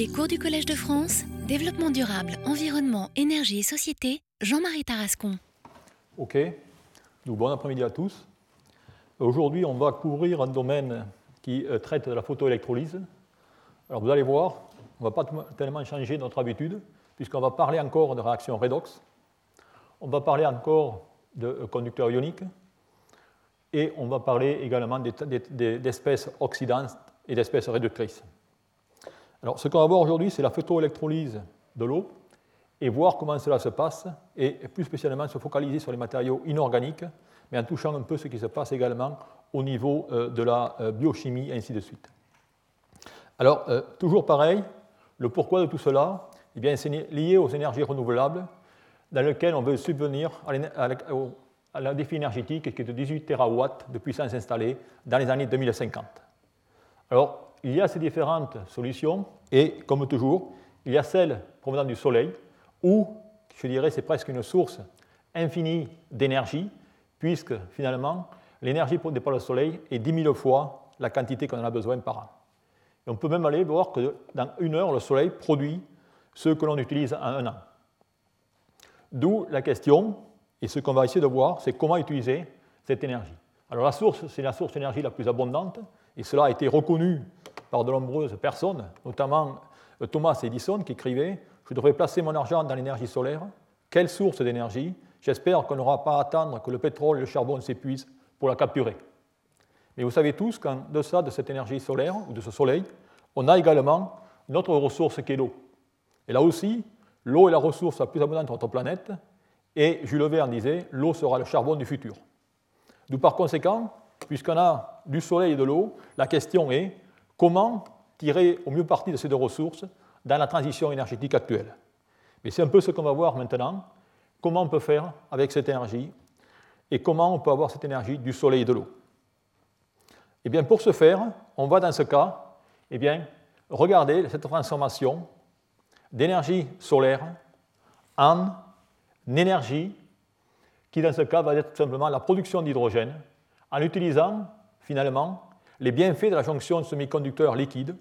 Les cours du Collège de France, développement durable, environnement, énergie et société, Jean-Marie Tarascon. Ok, donc bon après-midi à tous. Aujourd'hui, on va couvrir un domaine qui euh, traite de la photoélectrolyse. Alors vous allez voir, on ne va pas tellement changer notre habitude, puisqu'on va parler encore de réaction redox, on va parler encore de euh, conducteurs ioniques, et on va parler également d'espèces oxydantes et d'espèces réductrices. Alors, ce qu'on va voir aujourd'hui, c'est la photoélectrolyse de l'eau et voir comment cela se passe, et plus spécialement se focaliser sur les matériaux inorganiques, mais en touchant un peu ce qui se passe également au niveau euh, de la euh, biochimie, et ainsi de suite. Alors, euh, toujours pareil, le pourquoi de tout cela, eh bien, c'est lié aux énergies renouvelables, dans lesquelles on veut subvenir à la défi énergétique qui est de 18 TW de puissance installée dans les années 2050. Alors, il y a ces différentes solutions, et comme toujours, il y a celle provenant du Soleil, où, je dirais, c'est presque une source infinie d'énergie, puisque finalement, l'énergie produite par le Soleil est 10 000 fois la quantité qu'on en a besoin par an. Et on peut même aller voir que dans une heure, le Soleil produit ce que l'on utilise en un an. D'où la question, et ce qu'on va essayer de voir, c'est comment utiliser cette énergie. Alors la source, c'est la source d'énergie la plus abondante, et cela a été reconnu par de nombreuses personnes, notamment euh, Thomas Edison qui écrivait Je devrais placer mon argent dans l'énergie solaire. Quelle source d'énergie? J'espère qu'on n'aura pas à attendre que le pétrole et le charbon s'épuisent pour la capturer. Mais vous savez tous qu'en deçà de cette énergie solaire ou de ce soleil, on a également notre ressource qui est l'eau. Et là aussi, l'eau est la ressource la plus abondante de notre planète, et Jules Verne disait l'eau sera le charbon du futur. D'où par conséquent, puisqu'on a du soleil et de l'eau, la question est comment tirer au mieux parti de ces deux ressources dans la transition énergétique actuelle? Mais c'est un peu ce qu'on va voir maintenant, comment on peut faire avec cette énergie et comment on peut avoir cette énergie du soleil et de l'eau? Eh bien, pour ce faire, on va dans ce cas eh bien, regarder cette transformation d'énergie solaire en énergie qui, dans ce cas, va être tout simplement la production d'hydrogène en utilisant finalement les bienfaits de la jonction de semi-conducteurs liquides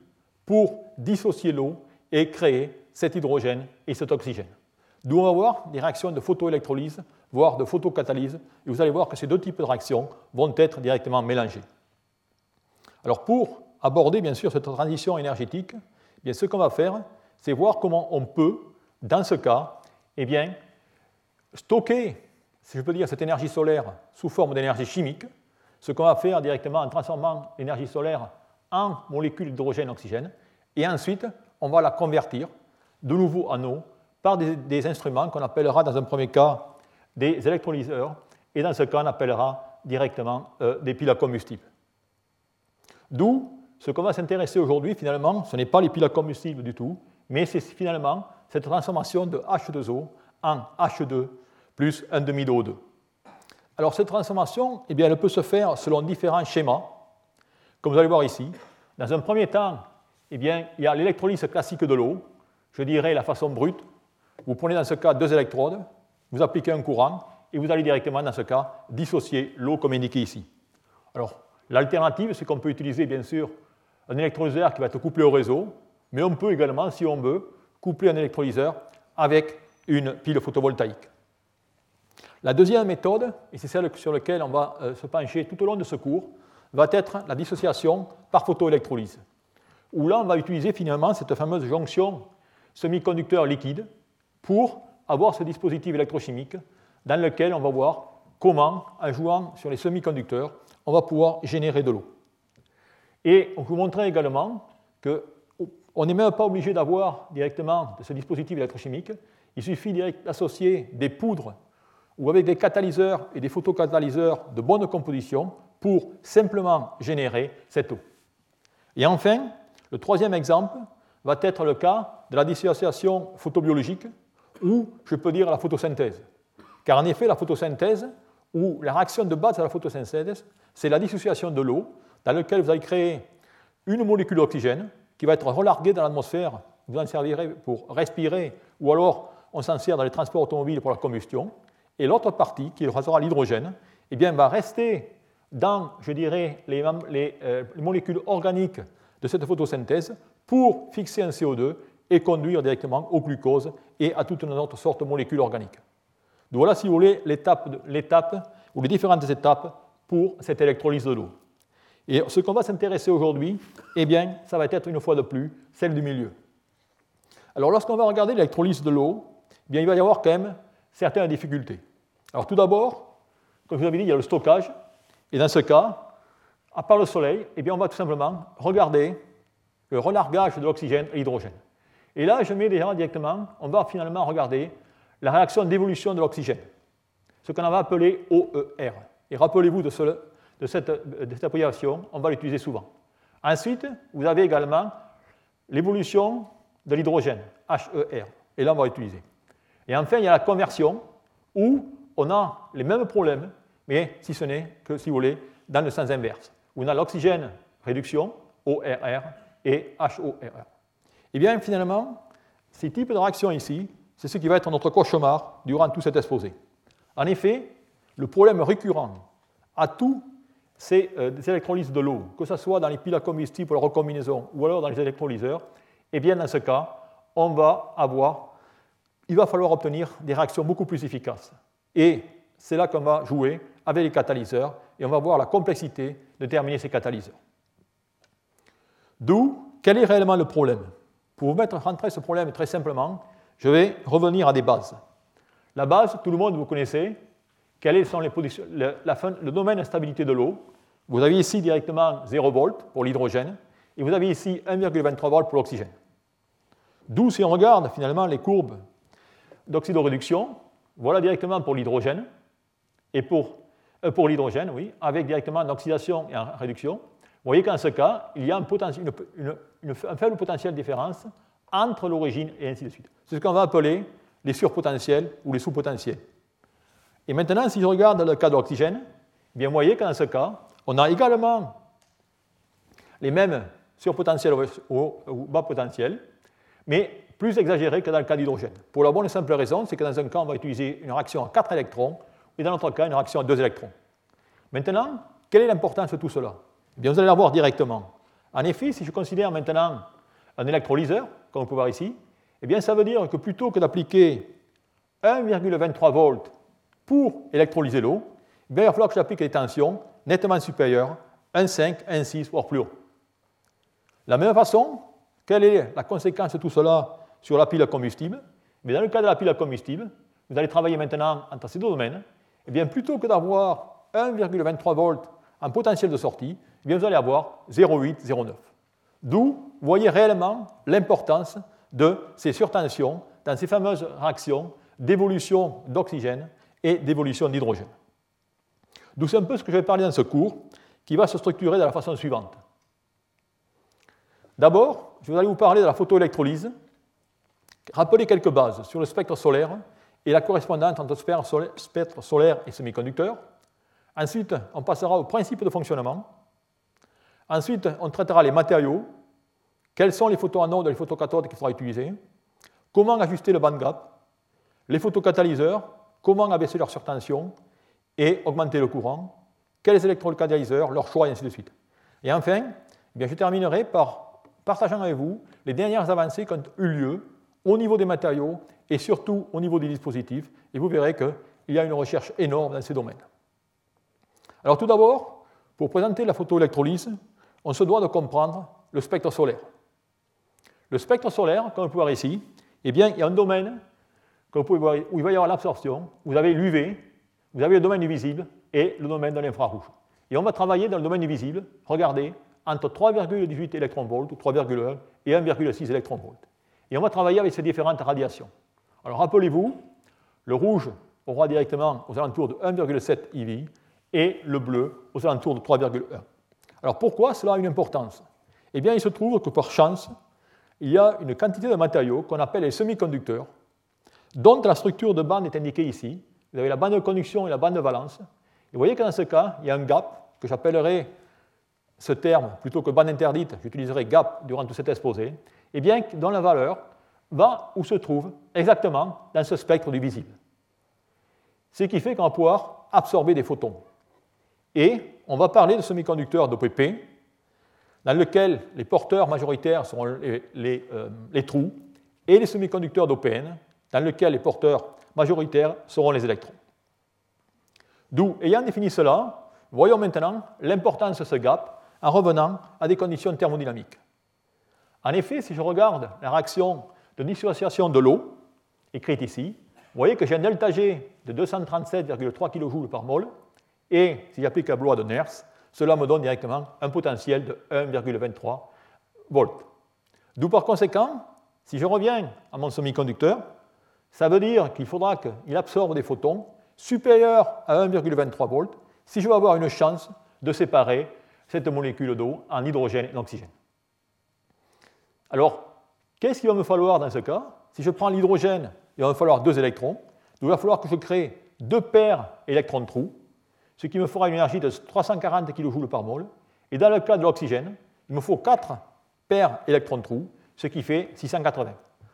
pour dissocier l'eau et créer cet hydrogène et cet oxygène. D'où on va voir des réactions de photoélectrolyse, voire de photocatalyse, et vous allez voir que ces deux types de réactions vont être directement mélangés. Alors pour aborder bien sûr cette transition énergétique, eh ce qu'on va faire, c'est voir comment on peut, dans ce cas, eh bien, stocker, si je peux dire, cette énergie solaire sous forme d'énergie chimique, ce qu'on va faire directement en transformant l'énergie solaire en molécules d'hydrogène-oxygène, et ensuite on va la convertir de nouveau en eau par des, instruments qu'on appellera dans un premier cas des électrolyseurs, et dans ce cas on appellera directement euh, des piles à combustible. D'où ce qu'on va s'intéresser aujourd'hui, finalement, ce n'est pas les piles à combustible du tout, mais c'est finalement cette transformation de H2O en H2 plus un demi d'O2. Alors cette transformation, eh elle peut se faire selon différents schémas, comme vous allez voir ici. Dans un premier temps, eh il y a l'électrolyse classique de l'eau, je dirais la façon brute. Vous prenez dans ce cas deux électrodes, vous appliquez un courant, et vous allez directement, dans ce cas, dissocier l'eau comme indiqué ici. Alors, l'alternative, c'est qu'on peut utiliser, bien sûr, un électrolyseur qui va être couplé au réseau, mais on peut également, si on veut, coupler un électrolyseur avec une pile photovoltaïque. La deuxième méthode, et c'est celle sur laquelle on va euh, se pencher tout au long de ce cours, va être la dissociation par photoélectrolyse, où là on va utiliser finalement cette fameuse jonction semi-conducteur liquide pour avoir ce dispositif électrochimique dans lequel on va voir comment, en jouant sur les semi-conducteurs, on va pouvoir générer de l'eau. Et on vous montrer également qu'on n'est même pas obligé d'avoir directement ce dispositif électrochimique, il suffit d'associer des poudres ou avec des catalyseurs et des photocatalyseurs de bonne composition pour simplement générer cette eau. Et enfin, le troisième exemple va être le cas de la dissociation photobiologique ou je peux dire la photosynthèse. Car en effet, la photosynthèse ou la réaction de base à la photosynthèse, c'est la dissociation de l'eau dans laquelle vous allez créer une molécule d'oxygène qui va être relarguée dans l'atmosphère. Vous en servirez pour respirer ou alors on s'en sert dans les transports automobiles pour la combustion et l'autre partie, qui sera l'hydrogène, eh bien, va rester dans, je dirais, les, euh, les, molécules organiques de cette photosynthèse pour fixer un CO2 et conduire directement au glucose et à toute une autre sorte de molécules organiques. Donc voilà, si vous voulez, l'étape ou les différentes étapes pour cette électrolyse de l'eau. Et ce qu'on va s'intéresser aujourd'hui, eh bien, ça va être une fois de plus celle du milieu. Alors lorsqu'on va regarder l'électrolyse de l'eau, eh bien, il va y avoir quand même certaines difficultés. Alors tout d'abord, comme je vous avais dit, il y a le stockage. Et dans ce cas, à part le soleil, eh bien, on va tout simplement regarder le relargage de l'oxygène et l'hydrogène. Et là, je mets déjà directement, on va finalement regarder la réaction d'évolution de l'oxygène, ce qu'on va appeler OER. Et rappelez-vous de, cette, de on va l'utiliser souvent. Ensuite, vous avez également l'évolution de l'hydrogène, HER. Et là, on va l'utiliser. Et enfin, il y a la conversion, où on a les mêmes problèmes, mais si ce n'est que, si vous voulez, dans le sens inverse. On a l'oxygène réduction, ORR, et HORR. Et bien, finalement, ces types de réactions ici, c'est ce qui va être notre cauchemar durant tout cet exposé. En effet, le problème récurrent à tous ces euh, électrolyses de l'eau, que ce soit dans les piles à combustible pour la recombinaison ou alors dans les électrolyseurs, et bien dans ce cas, il va falloir obtenir des réactions beaucoup plus efficaces. Et c'est là qu'on va jouer avec les catalyseurs et on va voir la complexité de terminer ces catalyseurs. D'où, quel est réellement le problème? Pour vous mettre rentrer ce problème très simplement, je vais revenir à des bases. La base, tout le monde vous connaissez. Quels sont les le, le domaine de stabilité de l'eau? Vous avez ici directement 0 volts pour l'hydrogène et vous avez ici 1,23 volts pour l'oxygène. D'où, si on regarde finalement les courbes d'oxydoréduction, voilà directement pour l'hydrogène et pour, euh, l'hydrogène, oui, avec directement une oxydation et une réduction. Vous voyez qu'en ce cas, il y a un, une, faible potentiel de différence entre l'origine et ainsi de suite. C'est ce qu'on va appeler les surpotentiels ou les sous-potentiels. Et maintenant, si je regarde le cas de l'oxygène, eh vous voyez qu'en ce cas, on a également les mêmes surpotentiels ou bas potentiels, mais plus exagérés que dans le cas d'hydrogène. Pour la bonne et simple raison, c'est que dans un cas, on va utiliser une réaction à 4 électrons, et dans l'autre cas, une réaction à 2 électrons. Maintenant, quelle est l'importance de tout cela? Eh bien, Vous allez la voir directement. En effet, si je considère maintenant un électrolyseur, comme on peut voir ici, eh bien, ça veut dire que plutôt que d'appliquer 1,23 volts pour électrolyser l'eau, eh il va falloir que j'applique des tensions nettement supérieures, 1,5, 1,6, voire plus haut. De la même façon, quelle est la conséquence de tout cela? Sur la pile à combustible Mais dans le cas de la pile à combustible, vous allez travailler maintenant entre ces deux domaines. Eh bien, plutôt que d'avoir 1,23 volts en potentiel de sortie, eh bien, vous allez avoir 0,8, 0,9. D'où, vous voyez réellement l'importance de ces surtensions dans ces fameuses réactions d'évolution d'oxygène et d'évolution d'hydrogène. D'où c'est un peu ce que je vais parler dans ce cours, qui va se structurer de la façon suivante. D'abord, je vais vous parler de la photoélectrolyse, rappeler quelques bases sur le spectre solaire et la correspondance entre spectre solaire et semi-conducteur. Ensuite, on passera au principe de fonctionnement. Ensuite, on traitera les matériaux, quels sont les photoanodes et les photocathodes qu'il faudra utiliser, comment ajuster le band gap, les photocatalyseurs, comment abaisser leur surtension et augmenter le courant, quels électrocatalyseurs, leur choix, et ainsi de suite. Et enfin, eh je terminerai par partageant avec vous les dernières avancées qui ont eu lieu au niveau des matériaux et surtout au niveau des dispositifs, et vous verrez qu'il y a une recherche énorme dans ces domaines. Alors tout d'abord, pour présenter la photoélectrolyse, on se doit de comprendre le spectre solaire. Le spectre solaire, comme vous pouvez voir ici, eh bien, il y a un domaine vous pouvez voir, où il va y avoir l'absorption, vous avez l'UV, vous avez le domaine du visible et le domaine de l'infrarouge. Et on va travailler dans le domaine du visible, regardez, entre 3,18 électronvolts, 3,1 et 1,6 électronvolts. Et on va travailler avec ces différentes radiations. Alors rappelez-vous, le rouge aura directement aux alentours de 1,7 IV et le bleu aux alentours de 3,1. Alors pourquoi cela a une importance? Eh bien, il se trouve que par chance, il y a une quantité de matériaux qu'on appelle les semi-conducteurs, dont la structure de bande est indiquée ici. Vous avez la bande de conduction et la bande de valence. Et vous voyez que dans ce cas, il y a un gap que j'appellerai ce terme, plutôt que bande interdite, j'utiliserai gap durant tout cet exposé, et bien dont la valeur va où se trouve exactement dans ce spectre du visible. Ce qui fait qu'on va pouvoir absorber des photons. Et on va parler de semi-conducteurs d'OPP, dans lequel les porteurs majoritaires les, euh, les, trous, et les semi-conducteurs d'OPN, dans lesquels les porteurs majoritaires seront les électrons. D'où, ayant défini cela, voyons maintenant l'importance de ce gap en revenant à des conditions thermodynamiques. En effet, si je regarde la réaction de dissociation de l'eau, écrite ici, vous voyez que j'ai un delta G de 237,3 kJ par mol, et si j'applique la loi de Nernst, cela me donne directement un potentiel de 1,23 volts. D'où par conséquent, si je reviens à mon semi-conducteur, ça veut dire qu'il faudra qu'il absorbe des photons supérieurs à 1,23 volts si je veux avoir une chance de séparer cette molécule d'eau en hydrogène et en oxygène. Alors, qu'est-ce qu'il va me falloir dans ce cas? Si je prends l'hydrogène, il va me falloir deux électrons. il va falloir que je crée deux paires électrons-trous, ce qui me fera une énergie de 340 kJ par mol. Et dans le cas de l'oxygène, il me faut quatre paires électrons-trous, ce qui fait 680.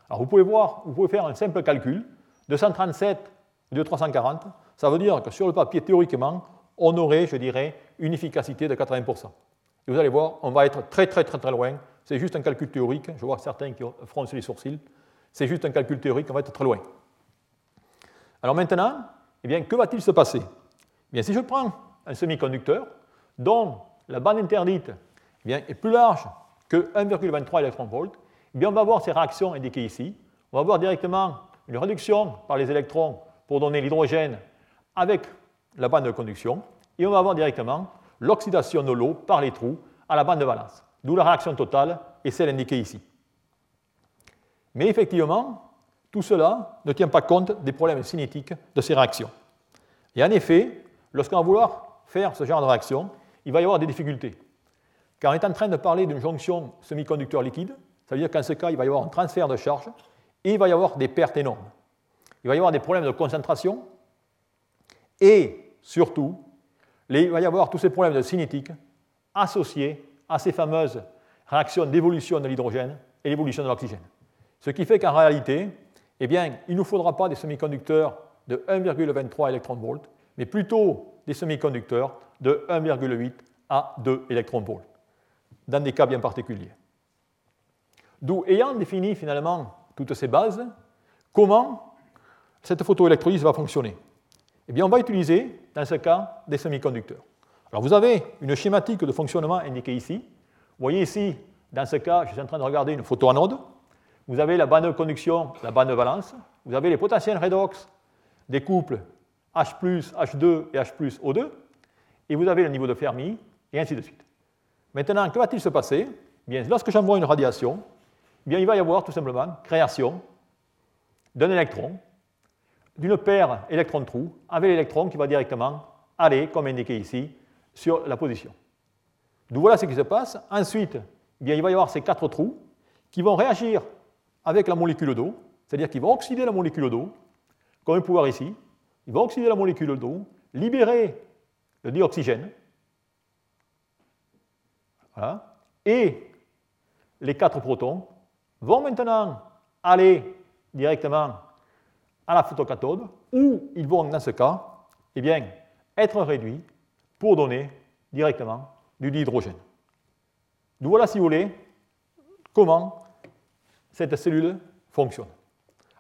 Alors vous pouvez voir, vous pouvez faire un simple calcul, 237 de 340, ça veut dire que sur le papier, théoriquement, on aurait, je dirais, une efficacité de 80%. Et vous allez voir, on va être très très très très loin. C'est juste un calcul théorique. Je vois certains qui froncent les sourcils. C'est juste un calcul théorique, on va être très loin. Alors maintenant, eh bien, que va-t-il se passer? Eh bien, Si je prends un semi-conducteur dont la bande interdite eh bien, est plus large que 1,23 eV, eh bien, on va voir ces réactions indiquées ici. On va voir directement une réduction par les électrons pour donner l'hydrogène avec la bande de conduction, et on va avoir directement l'oxydation de l'eau par les trous à la bande de valence, d'où la réaction totale et celle indiquée ici. Mais effectivement, tout cela ne tient pas compte des problèmes cinétiques de ces réactions. Et en effet, lorsqu'on va vouloir faire ce genre de réaction, il va y avoir des difficultés. Car on est en train de parler d'une jonction semi-conducteur liquide, ça veut dire qu'en ce cas, il va y avoir un transfert de charge et il va y avoir des pertes énormes. Il va y avoir des problèmes de concentration et surtout, il va y avoir tous ces problèmes de cinétique associés à ces fameuses réactions d'évolution de l'hydrogène et l'évolution de l'oxygène. Ce qui fait qu'en réalité, eh bien, il ne nous faudra pas des semi-conducteurs de 1,23 eV, mais plutôt des semi-conducteurs de 1,8 à 2 eV, dans des cas bien particuliers. D'où, ayant défini finalement toutes ces bases, comment cette photoélectrolyse va fonctionner? Eh bien, on va utiliser, dans ce cas, des semi-conducteurs. Alors, vous avez une schématique de fonctionnement indiquée ici. Vous voyez ici, dans ce cas, je suis en train de regarder une photoanode. Vous avez la bande de conduction, la bande de valence. Vous avez les potentiels redox des couples H, H2 et H, O2. Et vous avez le niveau de Fermi, et ainsi de suite. Maintenant, que va-t-il se passer? Bien, Lorsque j'envoie une radiation, bien, il va y avoir tout simplement création d'un électron d'une paire électron-trou avec l'électron qui va directement aller, comme indiqué ici, sur la position. Donc voilà ce qui se passe. Ensuite, eh il va y avoir ces quatre trous qui vont réagir avec la molécule d'eau, c'est-à-dire qu'ils vont oxyder la molécule d'eau, comme on peut voir ici. Ils vont oxyder la molécule d'eau, libérer le dioxygène, voilà, et les quatre protons vont maintenant aller directement à la photocathode, où ils vont, dans ce cas, eh bien, être réduits pour donner directement du dihydrogène. Donc voilà, si vous voulez, comment cette cellule fonctionne.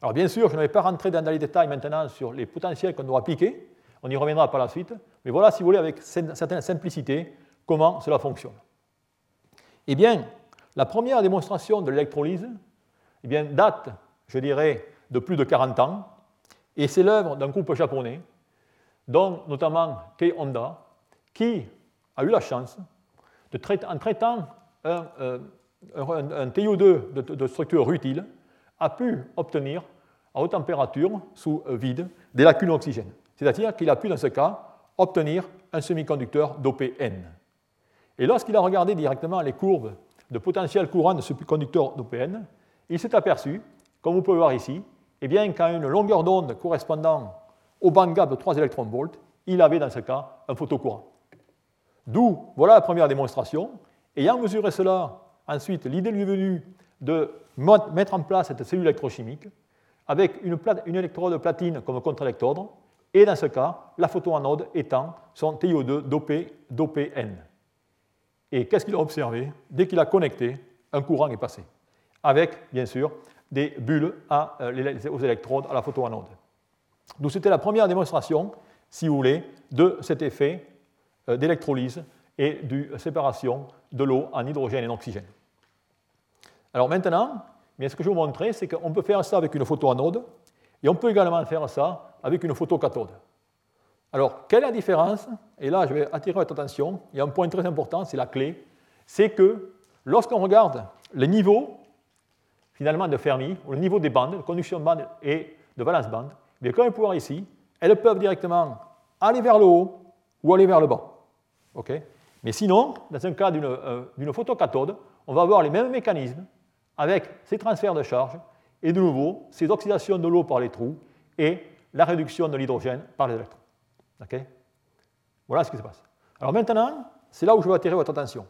Alors bien sûr, je ne vais pas rentrer dans les détails maintenant sur les potentiels qu'on doit appliquer, on y reviendra par la suite, mais voilà, si vous voulez, avec certaine simplicité, comment cela fonctionne. Eh bien, la première démonstration de l'électrolyse eh bien, date, je dirais, de plus de 40 ans, et c'est l'œuvre d'un groupe japonais, dont notamment Kei Honda, qui a eu la chance, en traitant un, euh, TiO2 de, structure utile, a pu obtenir à haute température, sous euh, vide, des lacunes oxygène. C'est-à-dire qu'il a pu, dans ce cas, obtenir un semi-conducteur d'OPN. Et lorsqu'il a regardé directement les courbes de potentiel courant de ce conducteur d'OPN, il s'est aperçu, comme vous pouvez voir ici, eh bien, qu'à une longueur d'onde correspondant au band de 3 électronvolts, il avait dans ce cas un photocourant. D'où, voilà la première démonstration. Ayant mesuré cela, ensuite, l'idée lui est venue de mettre en place cette cellule électrochimique avec une, une électrode platine comme contre-électrode, et dans ce cas, la photoanode étant son TiO2 d'OPN. Et qu'est-ce qu'il a observé Dès qu'il a connecté, un courant est passé, avec, bien sûr, des bulles aux électrodes à la photoanode. Donc c'était la première démonstration, si vous voulez, de cet effet d'électrolyse et de séparation de l'eau en hydrogène et en oxygène. Alors maintenant, ce que je vais vous montrer, c'est qu'on peut faire ça avec une photoanode et on peut également faire ça avec une photocathode. Alors, quelle est la différence? Et là, je vais attirer votre attention. Il y a un point très important, c'est la clé. C'est que lorsqu'on regarde les niveaux, finalement, de Fermi, ou le niveau des bandes, de conduction de bandes et de valence bande, bien, comme on peut voir ici, elles peuvent directement aller vers le haut ou aller vers le bas. Mais sinon, dans un cas euh, d'une photocathode, on va avoir les mêmes mécanismes avec ces transferts de charge et de nouveau ces oxydations de l'eau par les trous et la réduction de l'hydrogène par les électrons. voilà ce qui se passe. Alors maintenant, c'est là où je veux attirer votre attention.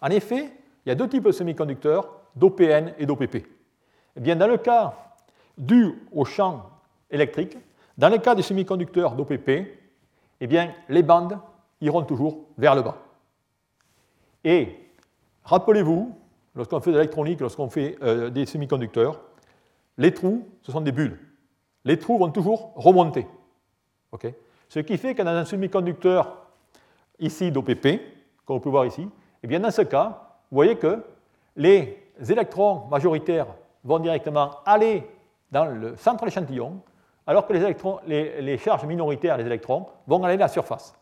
En effet, il y a deux types de semi-conducteurs, d'OPN et d'OPP. Eh bien, dans le cas dû au champ électrique, dans le cas des semi-conducteurs d'OPP, eh bien, les bandes iront toujours vers le bas. Et rappelez-vous, lorsqu'on fait de l'électronique, lorsqu'on fait euh, des semi-conducteurs, les trous, ce sont des bulles. Les trous vont toujours remonter. Ce qui fait que dans un semi-conducteur ici d'OPP, comme on peut voir ici, eh bien dans ce cas, vous voyez que les électrons majoritaires vont directement aller dans le centre de l'échantillon, alors que les, les, charges minoritaires des électrons vont aller à la surface.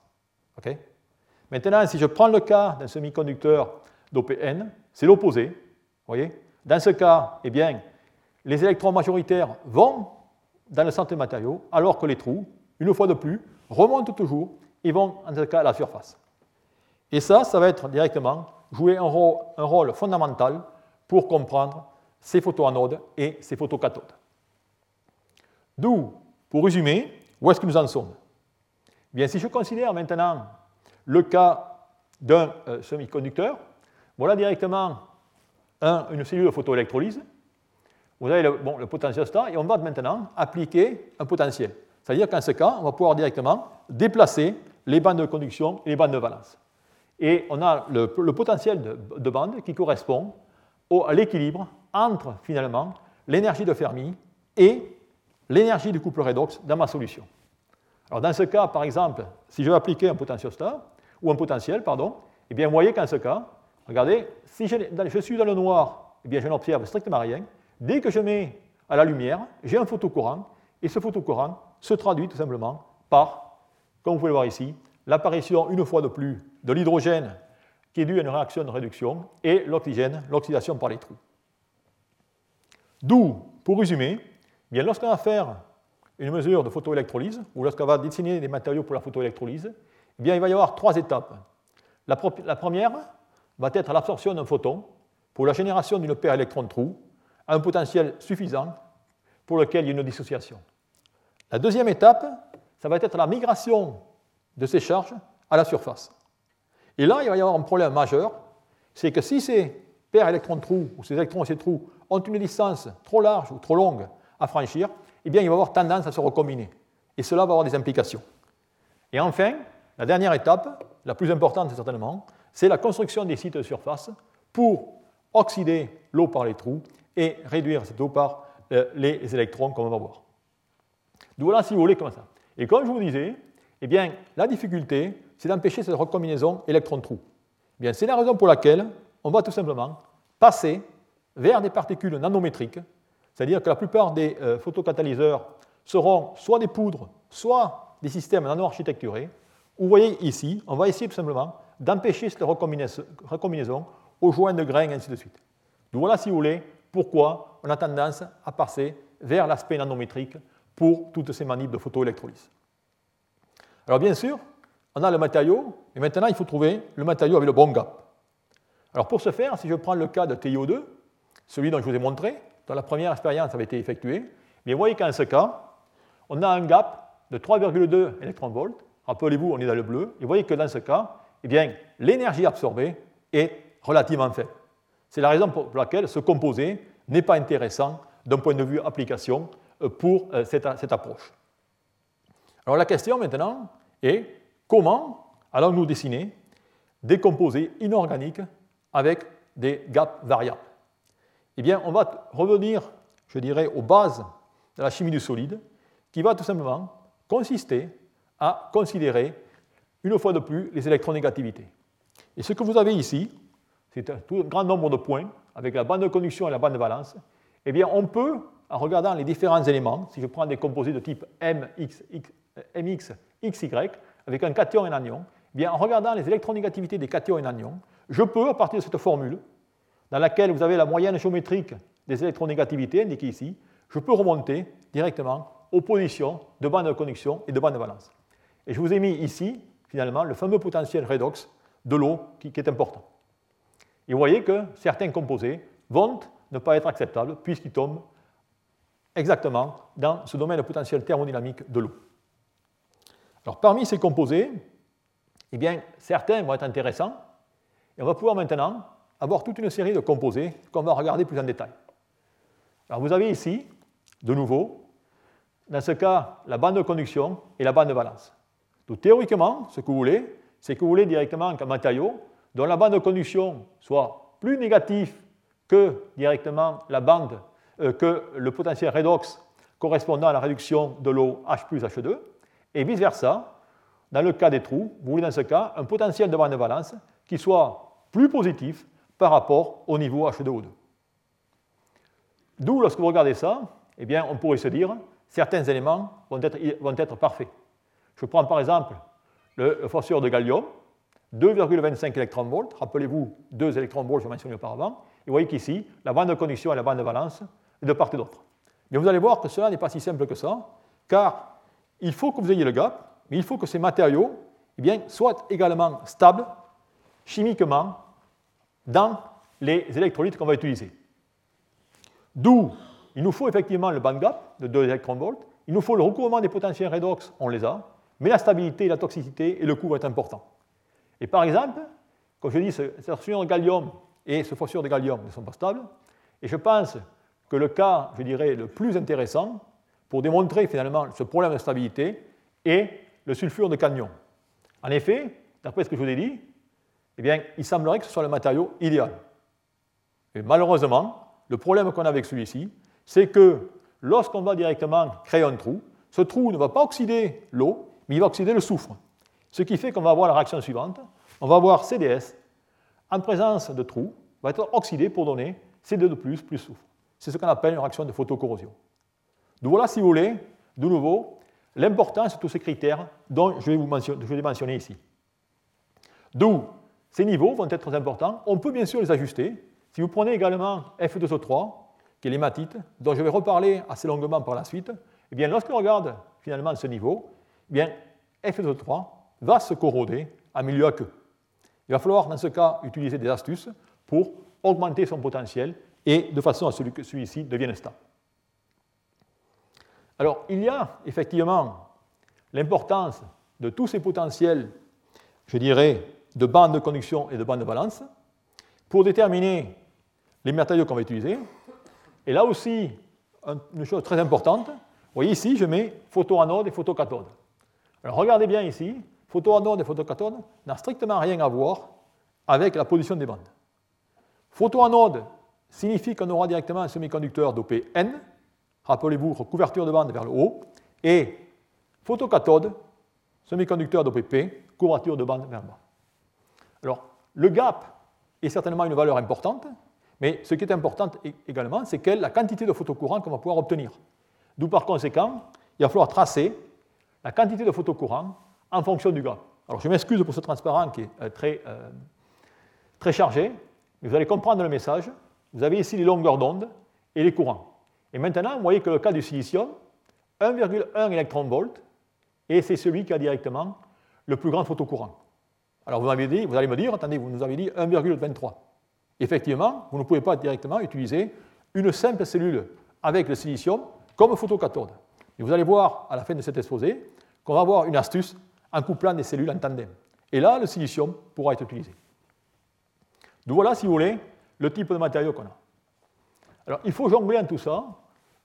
Maintenant, si je prends le cas d'un semi-conducteur d'OPN, c'est l'opposé. voyez? Dans ce cas, eh bien, les électrons majoritaires vont dans le centre des matériaux, alors que les trous, une fois de plus, remontent toujours et vont, en ce cas, à la surface. Et ça, ça va être directement jouer un rôle, fondamental pour comprendre ces photoanodes et ces photocathodes. D'où, pour résumer, où est-ce que nous en sommes? Bien, si je considère maintenant le cas d'un euh, semi-conducteur, voilà directement une cellule de photoélectrolyse. Vous avez le, bon, le et on va maintenant appliquer un potentiel. C'est-à-dire qu'en ce cas, on va pouvoir directement déplacer les bandes de conduction et les bandes de valence. Et on a le, potentiel de, bande qui correspond à l'équilibre entre finalement l'énergie de Fermi et l'énergie du couple redox dans ma solution. Alors dans ce cas, par exemple, si je veux appliquer un potentiostat, ou un potentiel, pardon, eh bien vous voyez qu'en ce cas, regardez, si je, suis dans le noir, eh bien je n'observe strictement rien. Dès que je mets à la lumière, j'ai un photocourant, et ce photocourant se traduit tout simplement par, comme vous pouvez le voir ici, l'apparition une fois de plus de l'hydrogène qui est dû à une réaction de réduction et l'oxygène, l'oxydation par les trous. D'où, pour résumer, bien lorsqu'on va faire une mesure de photoélectrolyse ou lorsqu'on va dessiner des matériaux pour la photoélectrolyse, eh bien, il va y avoir trois étapes. La, première va être l'absorption d'un photon pour la génération d'une paire électron-trou à un potentiel suffisant pour lequel il y a une dissociation. La deuxième étape, ça va être la migration de ces charges à la surface. Et là, il va y avoir un problème majeur, c'est que si ces paires électrons-trous ou ces électrons et ces trous ont une distance trop large ou trop longue à franchir, eh bien, il va avoir tendance à se recombiner. Et cela va avoir des implications. Et enfin, la dernière étape, la plus importante certainement, c'est la construction des sites de surface pour oxyder l'eau par les trous et réduire cette eau par euh, les électrons, comme on va voir. Donc voilà, si vous voulez, comme ça. Et comme je vous disais, eh bien, la difficulté, c'est d'empêcher cette recombinaison électron-trou. Eh c'est la raison pour laquelle on va tout simplement passer vers des particules nanométriques, c'est-à-dire que la plupart des euh, photocatalyseurs seront soit des poudres, soit des systèmes nano-architecturés. Vous voyez ici, on va essayer tout simplement d'empêcher cette recombinaison aux joints de grains, ainsi de suite. Donc voilà, si vous voulez, pourquoi on a tendance à passer vers l'aspect nanométrique pour toutes ces manips de photoélectrolyse. Alors bien sûr, on a le matériau, et maintenant il faut trouver le matériau avec le bon gap. Alors pour ce faire, si je prends le cas de TiO2, celui dont je vous ai montré, dans la première expérience avait été effectuée, mais vous voyez qu'en ce cas, on a un gap de 3,2 électronvolts. Rappelez-vous, on est dans le bleu. Et vous voyez que dans ce cas, eh bien, l'énergie absorbée est relativement faible. C'est la raison pour laquelle ce composé n'est pas intéressant d'un point de vue application euh, pour euh, cette approche. Alors la question maintenant est comment allons-nous dessiner des composés inorganiques avec des gaps variables? Eh on va revenir je dirais, aux bases de la chimie du solide, qui va tout simplement consister à considérer, une fois de plus, les électronégativités. Et ce que vous avez ici, c'est un, grand nombre de points, avec la bande de conduction et la bande de valence, eh bien, on peut, en regardant les différents éléments, si je prends des composés de type MX, MX XY, avec un cation et un anion, eh bien, en regardant les électronégativités des cations et anions, je peux, à partir de cette formule, dans laquelle vous avez la moyenne géométrique des électronégativités indiquée ici, je peux remonter directement aux positions de bande de connexion et de bande de valence. Et je vous ai mis ici, finalement, le fameux potentiel redox de l'eau qui, est important. Et vous voyez que certains composés vont ne pas être acceptables puisqu'ils tombent exactement dans ce domaine de potentiel thermodynamique de l'eau. Alors parmi ces composés, eh bien, certains vont être intéressants et on va pouvoir maintenant avoir toute une série de composés qu'on va regarder plus en détail. Alors vous avez ici, de nouveau, dans ce cas, la bande de conduction et la bande de valence. Donc théoriquement, ce que vous voulez, c'est que vous voulez directement qu'un matériau dont la bande de conduction soit plus négative que directement la bande, euh, que le potentiel redox correspondant à la réduction de l'eau H plus H2, et vice-versa, dans le cas des trous, vous voulez dans ce cas un potentiel de bande de valence qui soit plus positif par rapport au niveau H2O2. D'où, lorsque vous regardez ça, eh bien, on pourrait se dire certains éléments vont être, vont être parfaits. Je prends par exemple le, de gallium, 2,25 électronvolts. Rappelez-vous, 2 électronvolts, je mentionné auparavant. Et vous voyez qu'ici, la bande de conduction et la bande de valence de part et d'autre. Mais vous allez voir que cela n'est pas si simple que ça, car il faut que vous ayez le gap, mais il faut que ces matériaux eh soient également stables chimiquement dans les électrolytes qu'on va utiliser. D'où il nous faut effectivement le band gap de 2 électronvolts, il nous faut le recouvrement des potentiels redox, on les a, mais la stabilité, la toxicité et le coût vont être importants. Et par exemple, comme je dis, cette fusion de gallium et ce phosphore de gallium ne sont pas stables, et je pense que le cas, je dirais, le plus intéressant pour démontrer finalement ce problème de stabilité est le sulfure de canion. En effet, d'après ce que je vous ai dit, eh bien, il semblerait que ce soit le matériau idéal. Et malheureusement, le problème qu'on a avec celui-ci, c'est que lorsqu'on va directement créer un trou, ce trou ne va pas oxyder l'eau, mais il va oxyder le soufre. Ce qui fait qu'on va avoir la réaction suivante. On va avoir CDS en présence de trou, va être oxydé pour donner C2 de plus plus soufre. C'est ce qu'on appelle une réaction de photocorrosion. Donc voilà, si vous voulez, de nouveau, l'importance de tous ces critères dont je vais vous mentionner, vais mentionner ici. D'où ces niveaux vont être très importants. On peut bien sûr les ajuster. Si vous prenez également F2O3, qui est l'hématite, dont je vais reparler assez longuement par la suite, eh bien, regarde finalement ce niveau, eh bien, F2O3 va se corroder à milieu aqueux. Il va falloir, dans ce cas, utiliser des astuces pour augmenter son potentiel et de façon à ce que celui-ci devienne stable. Alors, il y a effectivement l'importance de tous ces potentiels, je dirais, de bande de conduction et de bande de valence pour déterminer les matériaux qu'on va utiliser. Et là aussi, une chose très importante, vous voyez ici, je mets photoanode et photocathode. Alors regardez bien ici, photoanode et photocathode n'a strictement rien à voir avec la position des bandes. Photoanode signifie qu'on aura directement un semi-conducteur dopé N, rappelez-vous, couverture de bande vers le haut, et photocathode, semi-conducteur dopé P, couverture de bande vers le bas. Alors, le gap est certainement une valeur importante, mais ce qui est important également, c'est quelle la quantité de photocourant qu'on va pouvoir obtenir. D'où par conséquent, il va falloir tracer la quantité de photocourant en fonction du gap. Alors je m'excuse pour ce transparent qui est euh, très, euh, très chargé, mais vous allez comprendre le message. Vous avez ici les longueurs d'onde et les courants. Et maintenant, vous voyez que le cas du silicium, 1,1 électron-volt, et c'est celui qui a directement le plus grand photocourant. Alors vous, dit, vous allez me dire, attendez, vous nous avez dit 1,23. Effectivement, vous ne pouvez pas directement utiliser une simple cellule avec le silicium comme photocathode. Et vous allez voir à la fin de cet exposé qu'on va avoir une astuce en couplant des cellules en tandem. Et là, le silicium pourra être utilisé. Donc voilà, si vous voulez, le type de matériau qu'on a. Alors, il faut jongler en tout ça.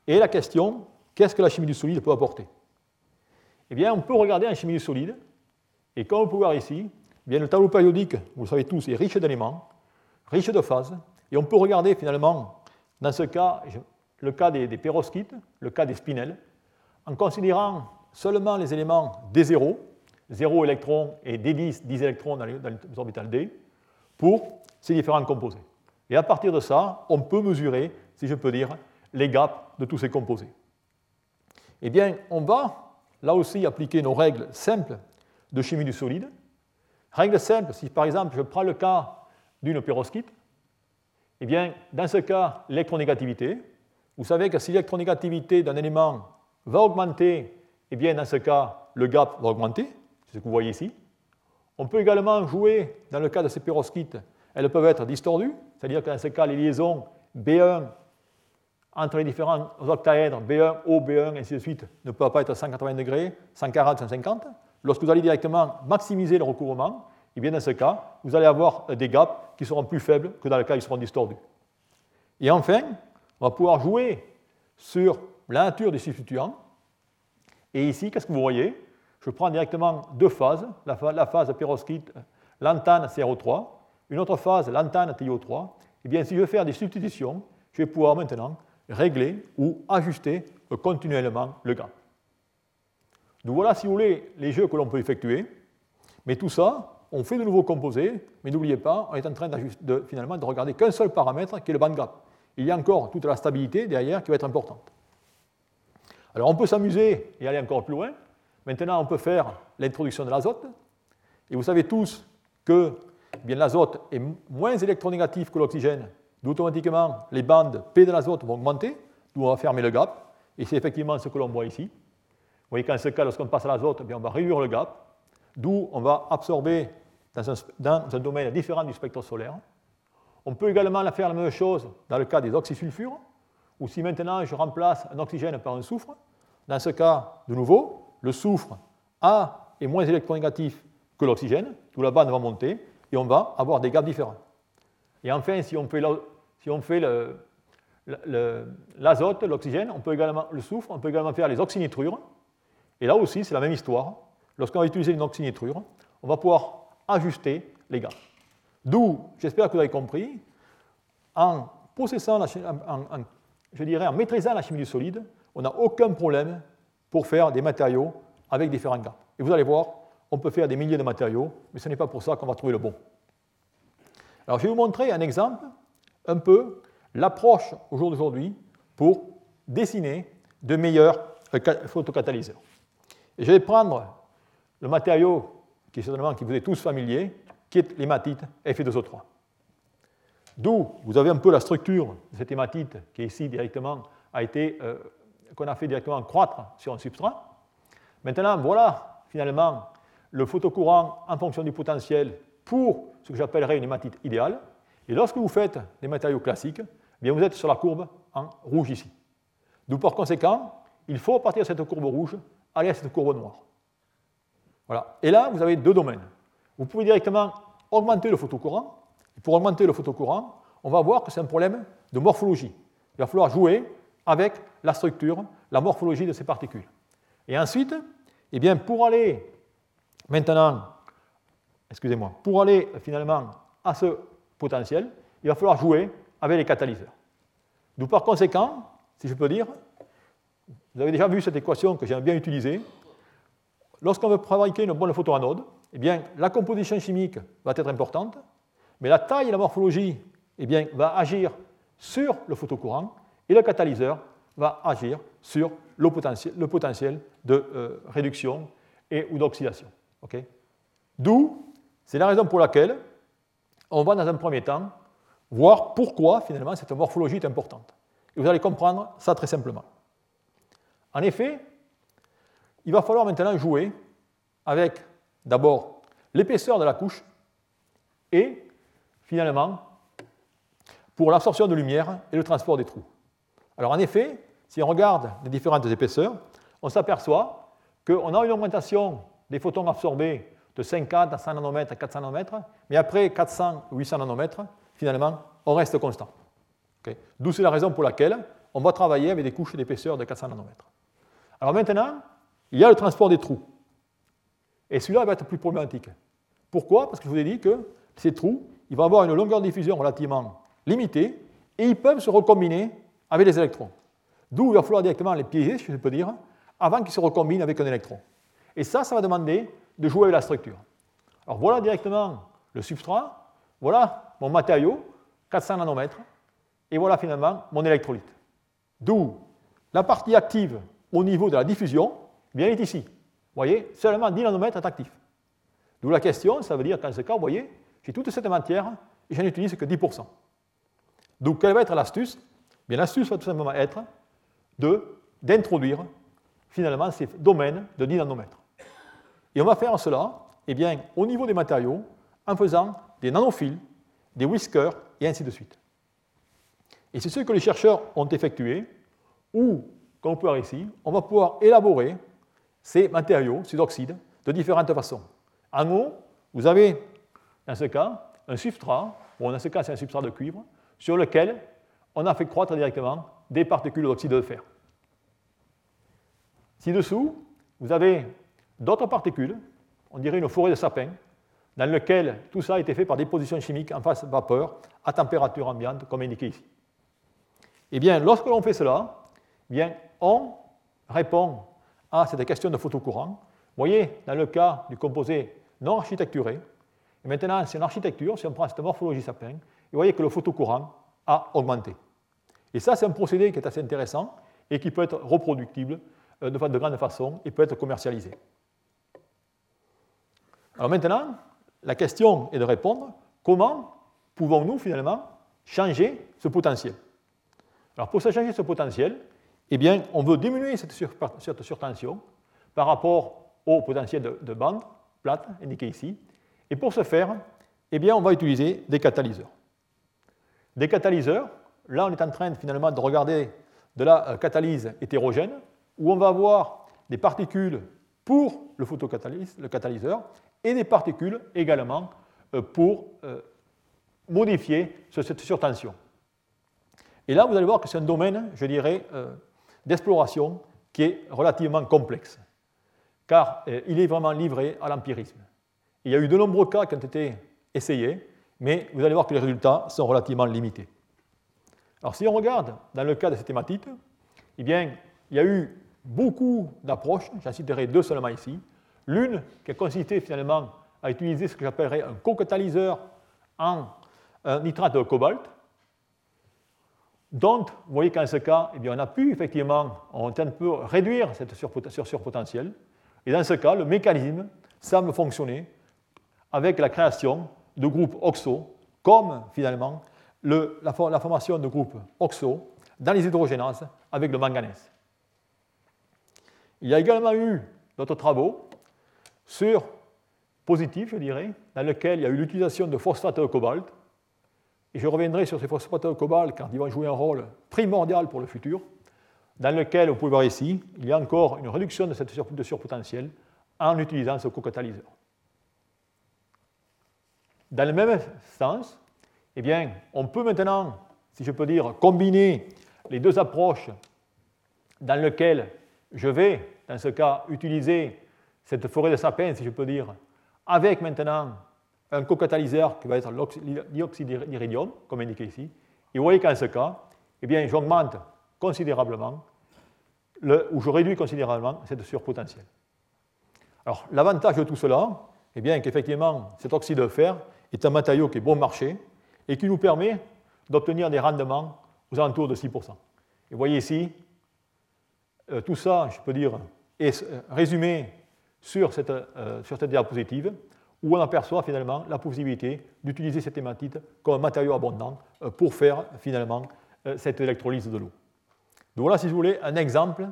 Et la question, qu'est-ce que la chimie du solide peut apporter? Eh bien, on peut regarder en chimie du solide. Et comme vous pouvez voir ici, le tableau périodique, vous le savez tous, est riche d'éléments, riche de phases, et on peut regarder finalement, dans ce cas, le cas des, des le cas des spinels, en considérant seulement les éléments D0, 0 électrons et D10, 10 électrons dans les orbitales D, pour ces différents composés. Et à partir de ça, on peut mesurer, si je peux dire, les gaps de tous ces composés. Eh bien, on va là aussi appliquer nos règles simples de chimie du solide. Règle simple, si par exemple je prends le cas d'une pérovskite, eh bien, dans ce cas, l'électronégativité, vous savez que si l'électronégativité d'un élément va augmenter, eh bien, dans ce cas, le gap va augmenter, c'est ce que vous voyez ici. On peut également jouer, dans le cas de ces pérovskites, elles peuvent être distordues, c'est-à-dire que dans ce cas, les liaisons B1 entre les différents octaèdres B1, O, B1, ainsi de suite, ne peuvent pas être 180 degrés, 140, 150. Lorsque vous allez directement maximiser le recouvrement, et eh bien dans ce cas, vous allez avoir des gaps qui seront plus faibles que dans le cas où ils seront distordus. Et enfin, on va pouvoir jouer sur la nature des substituants. Et ici, qu'est-ce que vous voyez? Je prends directement deux phases, la phase perovskite lantane CRO3, une autre phase lantane TiO3. Et eh bien, si je veux faire des substitutions, je vais pouvoir maintenant régler ou ajuster continuellement le gap. Donc voilà, si vous voulez, les jeux que l'on peut effectuer. Mais tout ça, on fait de nouveaux composés, mais n'oubliez pas, on est en train de, finalement de regarder qu'un seul paramètre qui est le band gap. Il y a encore toute la stabilité derrière qui va être importante. Alors on peut s'amuser et aller encore plus loin. Maintenant, on peut faire l'introduction de l'azote. Et vous savez tous que eh l'azote est moins électronégatif que l'oxygène automatiquement les bandes P de l'azote vont augmenter, d'où on va fermer le gap, et c'est effectivement ce que l'on voit ici. Voyez qu'en ce cas, lorsqu'on passe à l'azote, eh on va réduire le gap, d'où on va absorber dans un, domaine différent du spectre solaire. On peut également faire la même chose dans le cas des oxysulfures, ou si maintenant je remplace un oxygène par un soufre. Dans ce cas, de nouveau, le soufre A est moins électronégatif que l'oxygène, d'où la bande va monter, et on va avoir des gaps différents. Et enfin, si on fait si on fait l'azote, l'oxygène, on peut également le soufre, on peut également faire les oxynitrures. Et là aussi, c'est la même histoire. Lorsqu'on va utiliser une oxynitrure, on va pouvoir ajuster les gaz. D'où, j'espère que vous avez compris, en la, en maîtrisant la chimie du solide, on n'a aucun problème pour faire des matériaux avec différents gaps. Et vous allez voir, on peut faire des milliers de matériaux, mais ce n'est pas pour ça qu'on va trouver le bon. Alors, je vais vous montrer un exemple un peu l'approche au jour d'aujourd'hui pour dessiner de meilleurs euh, photocatalyseurs. Et je vais prendre le matériau qui, qui vous est tous familier, qui est l'hématite Fe2O3. D'où vous avez un peu la structure de cette hématite qui est ici directement a été euh, qu'on a fait directement croître sur un substrat. Maintenant, voilà finalement le photocourant en fonction du potentiel pour ce que j'appellerais une hématite idéale. Et lorsque vous faites des matériaux classiques, eh bien vous êtes sur la courbe en rouge ici. D'où par conséquent, il faut partir de cette courbe rouge aller à cette courbe noire. Voilà. Et là, vous avez deux domaines. Vous pouvez directement augmenter le photocourant. Et pour augmenter le photocourant, on va voir que c'est un problème de morphologie. Il va falloir jouer avec la structure, la morphologie de ces particules. Et ensuite, eh bien, pour aller maintenant, excusez-moi, pour aller finalement à ce potentiel, il va falloir jouer avec les catalyseurs. D'où par conséquent, si je peux dire, vous avez déjà vu cette équation que j'aime bien utiliser. Lorsqu'on veut fabriquer une bonne photoanode, eh bien, la composition chimique va être importante, mais la taille et la morphologie eh bien, va agir sur le photocourant et le catalyseur va agir sur le potentiel, de euh, réduction et ou d'oxydation. D'où, c'est la raison pour laquelle on va dans un premier temps voir pourquoi finalement cette morphologie est importante. Et vous allez comprendre ça très simplement. En effet, il va falloir maintenant jouer avec d'abord l'épaisseur de la couche et finalement pour l'absorption de lumière et le transport des trous. Alors en effet, si on regarde les différentes épaisseurs, on s'aperçoit qu'on a une augmentation des photons absorbés de 50 à 100 nanomètres, 400 nanomètres, mais après 400 ou 800 nanomètres, finalement, on reste constant. D'où c'est la raison pour laquelle on va travailler avec des couches d'épaisseur de 400 nanomètres. Alors maintenant, il y a le transport des trous. Et celui-là va être plus problématique. Pourquoi? Parce que je vous ai dit que ces trous, ils vont avoir une longueur de diffusion relativement limitée et ils peuvent se recombiner avec les électrons. D'où il va falloir directement les piéger, si je peux dire, avant qu'ils se recombinent avec un électron. Et ça, ça va demander de jouer avec la structure. Alors voilà directement le substrat, voilà mon matériau, 400 nanomètres, et voilà finalement mon électrolyte. D'où la partie active au niveau de la diffusion, bien est ici. Vous voyez, seulement 10 nanomètres est actif. D'où la question, ça veut dire qu'en ce cas, vous voyez, j'ai toute cette matière et je n'utilise que 10%. Donc, quelle va être l'astuce? Bien, l'astuce va tout simplement être d'introduire finalement ces domaines de 10 nanomètres. Et on va faire cela eh bien, au niveau des matériaux en faisant des nanophiles, des whiskers et ainsi de suite. Et c'est ce que les chercheurs ont effectué, où, comme on peut voir ici, on va pouvoir élaborer ces matériaux, ces oxydes, de différentes façons. En haut, vous avez, dans ce cas, un substrat, bon, dans ce cas, c'est un substrat de cuivre, sur lequel on a fait croître directement des particules d'oxyde de fer. Ci-dessous, vous avez d'autres particules, on dirait une forêt de sapins, dans lequel tout ça a été fait par déposition chimique en phase vapeur à température ambiante, comme indiqué ici. Eh bien, lorsque l'on fait cela, bien, on répond à cette question de photocourant. Vous voyez, dans le cas du composé non architecturé, et maintenant, c'est une architecture, si on prend cette morphologie sapin, vous voyez que le photocourant a augmenté. Et ça, c'est un procédé qui est assez intéressant et qui peut être reproductible euh, de, de grande façon et peut être commercialisé. Alors maintenant, la question est de répondre comment pouvons-nous finalement changer ce potentiel? Alors pour changer ce potentiel, eh bien, on veut diminuer cette, surtension par rapport au potentiel de, bande plate indiqué ici. Et pour ce faire, eh bien, on va utiliser des catalyseurs. Des catalyseurs, là on est en train finalement de regarder de la euh, catalyse hétérogène, où on va avoir des particules pour le photocatalyseur et des particules également euh, pour euh, modifier cette surtension. Et là, vous allez voir que c'est un domaine, je dirais, d'exploration qui est relativement complexe, car il est vraiment livré à l'empirisme. Il y a eu de nombreux cas qui ont été essayés, mais vous allez voir que les résultats sont relativement limités. Alors si on regarde dans le cas de cette hématite, eh bien, il y a eu beaucoup d'approches, j'en citerai deux seulement ici. L'une qui a consisté finalement à utiliser ce que j'appellerais un co-catalyseur en nitrate de cobalt, dont vous voyez qu'en ce cas, eh bien, on a pu effectivement, on un peu réduire cette surpotentielle, et dans ce cas, le mécanisme semble fonctionner avec la création de groupes oxo, comme finalement la, formation de groupes oxo dans les hydrogénases avec le manganèse. Il y a également eu d'autres travaux sur positif, je dirais, dans lequel il y a eu l'utilisation de phosphate de cobalt. Et je reviendrai sur ces phosphates de cobalt car ils vont jouer un rôle primordial pour le futur, dans lequel, vous pouvez voir ici, il y a encore une réduction de cette de surpotentiel en utilisant ce co-catalyseur. Dans le même sens, eh bien, on peut maintenant, si je peux dire, combiner les deux approches dans lesquelles je vais, dans ce cas, utiliser cette forêt de sapins, si je peux dire, avec maintenant un co-catalyseur qui va être l'oxyde d'iridium, comme indiqué ici. Et vous voyez qu'en ce cas, eh bien, j'augmente considérablement, le, ou je réduis considérablement cette surpotentielle. Alors, l'avantage de tout cela, eh bien, qu'effectivement, cet oxyde de fer est un matériau qui est bon marché et qui nous permet d'obtenir des rendements aux alentours de 6%. Et vous voyez ici, euh, tout ça, je peux dire, est euh, résumé sur cette, euh, sur cette diapositive, où on aperçoit finalement la possibilité d'utiliser cette hématite comme un matériau abondant euh, pour faire finalement euh, cette électrolyse de l'eau. Donc voilà, si vous voulez, un exemple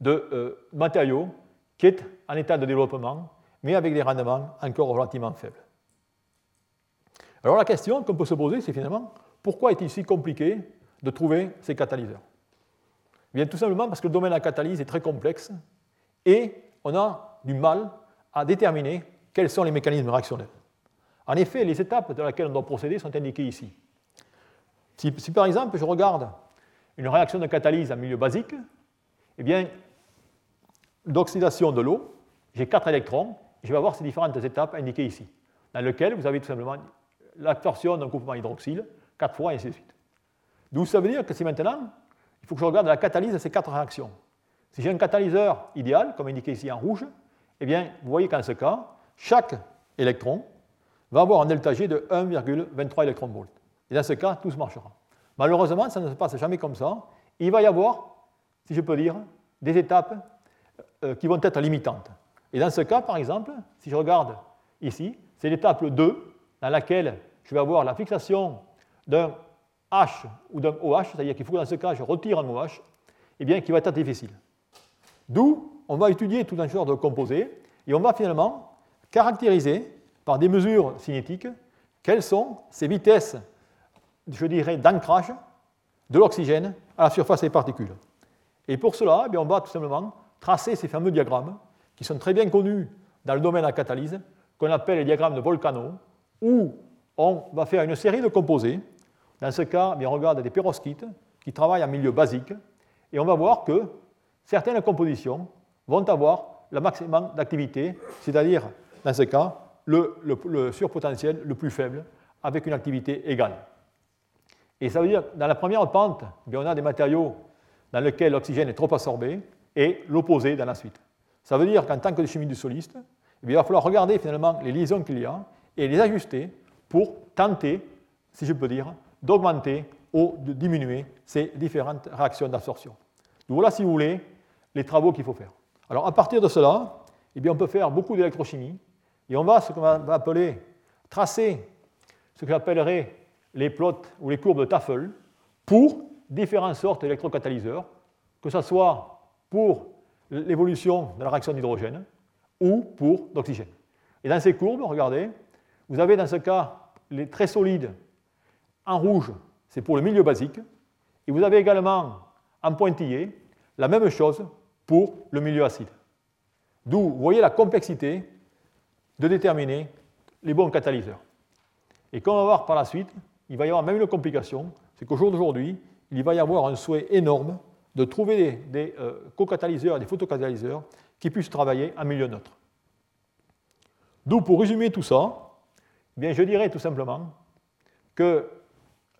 de matériau qui est en état de développement, mais avec des rendements encore relativement faibles. Alors la question qu'on peut se poser, c'est finalement, pourquoi est-il si compliqué de trouver ces catalyseurs? Eh Bien tout simplement parce que le domaine de la catalyse est très complexe et on a du mal à déterminer quels sont les mécanismes réactionnels. En effet, les étapes dans lesquelles on doit procéder sont indiquées ici. Si, par exemple je regarde une réaction de catalyse en milieu basique, eh bien, d'oxydation de l'eau, j'ai quatre électrons, je vais avoir ces différentes étapes indiquées ici, dans lesquelles vous avez tout simplement l'absorption d'un groupement hydroxyle, quatre fois, et ainsi de suite. D'où ça veut dire que si maintenant il faut que je regarde la catalyse de ces quatre réactions. Si j'ai un catalyseur idéal, comme indiqué ici en rouge, eh bien, vous voyez qu'en ce cas, chaque électron va avoir un delta G de 1,23 électronvolts. Et dans ce cas, tout se marchera. Malheureusement, ça ne se passe jamais comme ça. Il va y avoir, si je peux dire, des étapes euh, qui vont être limitantes. Et dans ce cas, par exemple, si je regarde ici, c'est l'étape 2 dans laquelle je vais avoir la fixation d'un H ou d'un OH, c'est-à-dire qu'il faut que dans ce cas, je retire un OH, bien, qui va être difficile. D'où on va étudier tout un genre de composés et on va finalement caractériser par des mesures cinétiques quelles sont ces vitesses, je dirais, d'ancrage de l'oxygène à la surface des particules? Et pour cela, eh on va tout simplement tracer ces fameux diagrammes qui sont très bien connus dans le domaine de la catalyse, qu'on appelle les diagrammes de Volcano, où on va faire une série de composés. Dans ce cas, eh on regarde des perovskites qui travaillent en milieu basique, et on va voir que certaines compositions vont avoir le maximum d'activité, c'est-à-dire, dans ce cas, le, surpotentiel le plus faible, avec une activité égale. Et ça veut dire que dans la première pente, eh on a des matériaux dans lesquels l'oxygène est trop absorbé, et l'opposé dans la suite. Ça veut dire qu'en tant que chimie du soliste, eh il va falloir regarder finalement les liaisons qu'il y a et les ajuster pour tenter, si je peux dire, d'augmenter ou de diminuer ces différentes réactions d'absorption. Voilà, si vous voulez, les travaux qu'il faut faire. Alors à partir de cela, eh bien, on peut faire beaucoup d'électrochimie et on va ce qu'on va appeler tracer ce que j'appellerais les plots ou les courbes de Tafel pour différentes sortes d'électrocatalyseurs, que ce soit pour l'évolution de la réaction d'hydrogène ou pour l'oxygène. Et dans ces courbes, regardez, vous avez dans ce cas les très solides en rouge, c'est pour le milieu basique, et vous avez également en pointillé la même chose pour le milieu acide. D'où vous voyez la complexité de déterminer les bons catalyseurs. Et comme on va voir par la suite, il va y avoir même une complication, c'est qu'au jour d'aujourd'hui, il va y avoir un souhait énorme de trouver des, euh, co-catalyseurs et des photocatalyseurs qui puissent travailler en milieu neutre. D'où, pour résumer tout ça, eh bien, je dirais tout simplement que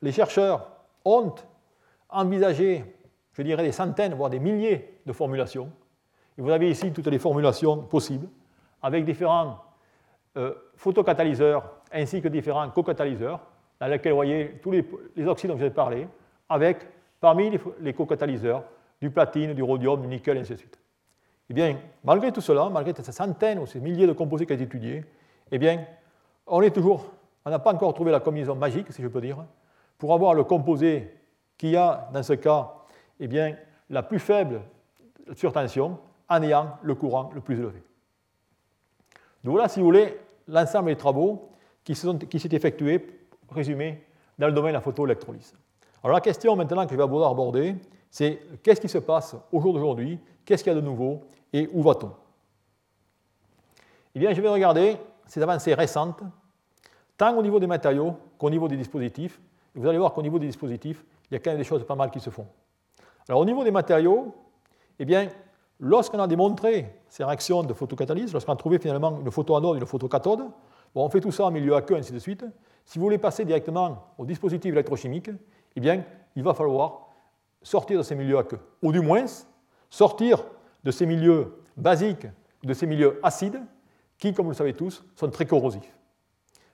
les chercheurs ont envisagé, je dirais, des centaines, voire des milliers de formulations. Et vous avez ici toutes les formulations possibles, avec différents euh, photocatalyseurs ainsi que différents co-catalyseurs, dans lesquels vous voyez tous les, oxydes dont je vous ai parlé, avec parmi les co-catalyseurs du platine, du rhodium, du nickel, et ainsi de suite. Eh bien, malgré tout cela, malgré ces centaines ou ces milliers de composés qui ont été étudiés, eh bien, on est on n'a pas encore trouvé la combinaison magique, si je peux dire, pour avoir le composé qui a, dans ce cas, eh bien, la plus faible surtension en ayant le courant le plus élevé. Donc voilà, si vous voulez, l'ensemble des travaux qui s'est effectués, résumés, dans le domaine de la photoélectrolyse. Alors la question maintenant que je vais vouloir aborder, c'est qu'est-ce qui se passe au jour d'aujourd'hui, qu'est-ce qu'il y a de nouveau? Et où va-t-on? Eh bien, je vais regarder ces avancées récentes, tant au niveau des matériaux qu'au niveau des dispositifs. vous allez voir qu'au niveau des dispositifs, il y a quand même des choses pas mal qui se font. Alors au niveau des matériaux, eh bien, lorsqu'on a démontré ces réactions de photocatalyse, lorsqu'on a trouvé finalement une photoanode et une photocathode, bon, on fait tout ça en milieu aqueux, ainsi de suite. Si vous voulez passer directement au dispositif électrochimique, eh bien, il va falloir sortir de ces milieux aqueux, ou du moins sortir de ces milieux basiques, de ces milieux acides, qui, comme vous le savez tous, sont très corrosifs.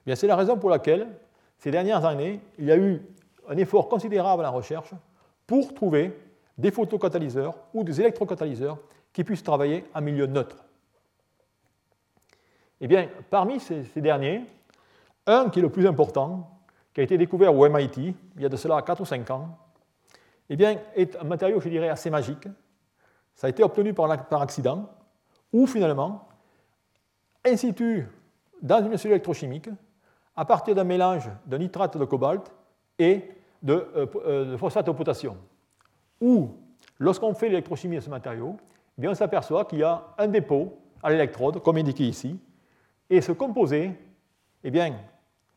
Eh c'est la raison pour laquelle, ces dernières années, il y a eu un effort considérable en recherche pour trouver des photocatalyseurs ou des électrocatalyseurs qui puissent travailler en milieu neutre. Eh bien, parmi ces, derniers, un qui est le plus important, qui a été découvert au MIT il y a de cela 4 ou 5 ans, eh bien, est un matériau, je dirais, assez magique. Ça a été obtenu par, accident, où finalement, in situ, dans une cellule électrochimique, à partir d'un mélange de nitrate de cobalt et de, euh, euh, phosphate de potassium, où, lorsqu'on fait l'électrochimie de ce matériau, bien, on s'aperçoit qu'il y a un dépôt à l'électrode, comme indiqué ici, et ce composé eh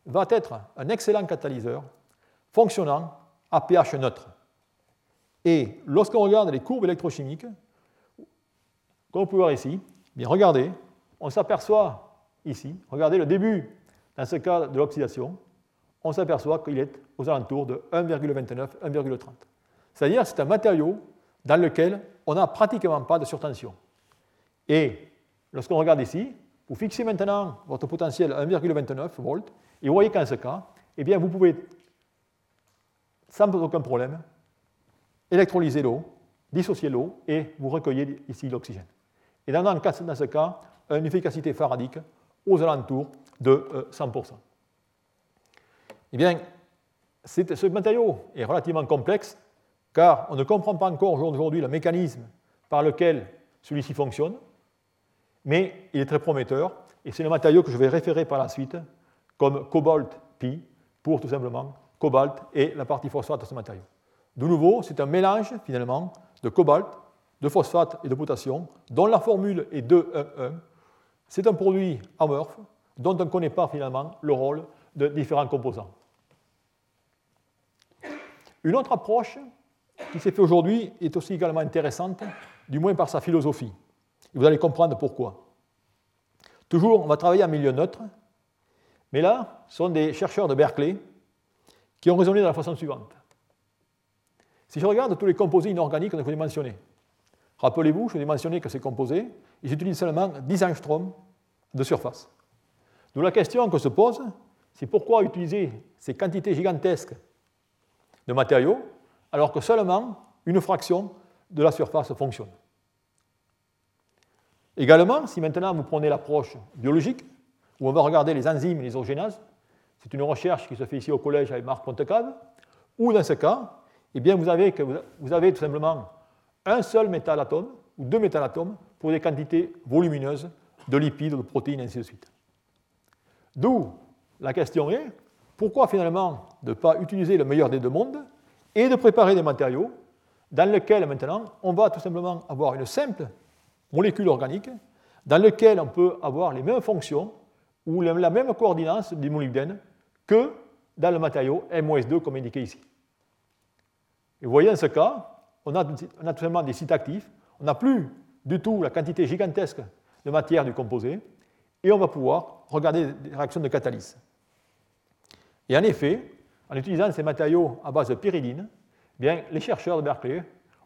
va être un excellent catalyseur fonctionnant à pH neutre. Et lorsqu'on regarde les courbes électrochimiques, comme vous pouvez voir ici, bien regardez, on s'aperçoit ici, regardez le début, dans ce cas de l'oxydation, on s'aperçoit qu'il est aux alentours de 1,29, 1,30. C'est-à-dire c'est un matériau dans lequel on n'a pratiquement pas de surtension. Et lorsqu'on regarde ici, vous fixez maintenant votre potentiel à 1,29 volts, et vous voyez qu'en ce cas, eh bien, vous pouvez, sans aucun problème, électrolyser l'eau, dissocier l'eau, et vous recueillez ici l'oxygène. Et dans, dans ce cas, une efficacité faradique aux alentours de 100%. Euh, eh bien, ce matériau est relativement complexe, car on ne comprend pas encore aujourd'hui le mécanisme par lequel celui-ci fonctionne, mais il est très prometteur, et c'est le matériau que je vais référer par la suite comme cobalt pi pour tout simplement cobalt et la partie phosphate de ce matériau. De nouveau, c'est un mélange finalement de cobalt, de phosphate et de potassium, dont la formule est 2,1,1. C'est un produit amorphe dont on ne connaît pas finalement le rôle de différents composants. Une autre approche qui s'est faite aujourd'hui est aussi également intéressante, du moins par sa philosophie. vous allez comprendre pourquoi. Toujours, on va travailler en milieu neutre, mais là, ce sont des chercheurs de Berkeley qui ont raisonné de la façon suivante. Si je regarde tous les composés inorganiques qu'on a mentionner, rappelez-vous, je vous ai mentionné que ces composés, ils utilisent seulement 10 angstroms de surface. Donc la question que se pose, c'est pourquoi utiliser ces quantités gigantesques de matériaux alors que seulement une fraction de la surface fonctionne. Également, si maintenant vous prenez l'approche biologique, où on va regarder les enzymes et les orgénases, c'est une recherche qui se fait ici au collège avec Marc Pontecave, ou dans ce cas, eh bien, vous, avez que vous avez tout simplement un seul métal atome ou deux métal atomes pour des quantités volumineuses de lipides, de protéines, ainsi de suite. D'où la question est, pourquoi finalement ne pas utiliser le meilleur des deux mondes et de préparer des matériaux dans lesquels maintenant on va tout simplement avoir une simple molécule organique dans laquelle on peut avoir les mêmes fonctions ou la même coordination du molybdène que dans le matériau M-2 comme indiqué ici. Et vous voyez, en ce cas, on a tout simplement des sites actifs, on n'a plus du tout la quantité gigantesque de matière du composé, et on va pouvoir regarder des réactions de catalyse. Et en effet, en utilisant ces matériaux à base de pyridine, eh bien, les chercheurs de Berkeley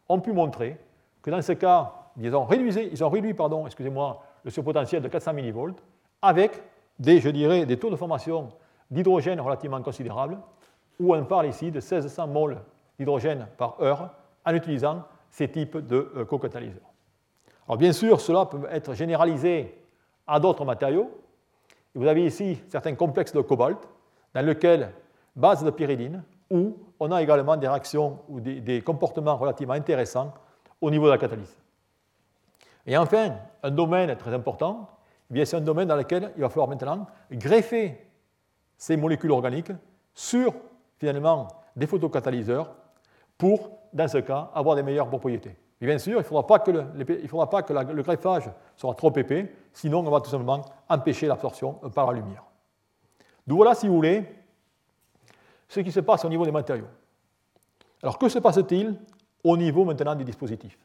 ont pu montrer que dans ce cas, ils ont réduit, pardon, excusez-moi, le surpotentiel de 400 mV avec des, je dirais, des taux de formation d'hydrogène relativement considérables, où on parle ici de 1600 mol d'hydrogène par heure en utilisant ces types de euh, co-catalyseurs. Bien sûr, cela peut être généralisé à d'autres matériaux. Vous avez ici certains complexes de cobalt dans lesquels base de pyridine, où on a également des réactions ou des, comportements relativement intéressants au niveau de la catalyse. Et enfin, un domaine très important, eh c'est un domaine dans lequel il va falloir maintenant greffer ces molécules organiques sur finalement des photocatalyseurs pour, dans ce cas, avoir des meilleures propriétés. Et bien sûr, il ne faudra pas que, le, faudra pas que le greffage soit trop épais, sinon on va tout simplement empêcher l'absorption par la lumière. Donc voilà, si vous voulez, ce qui se passe au niveau des matériaux. Alors que se passe-t-il au niveau maintenant du dispositif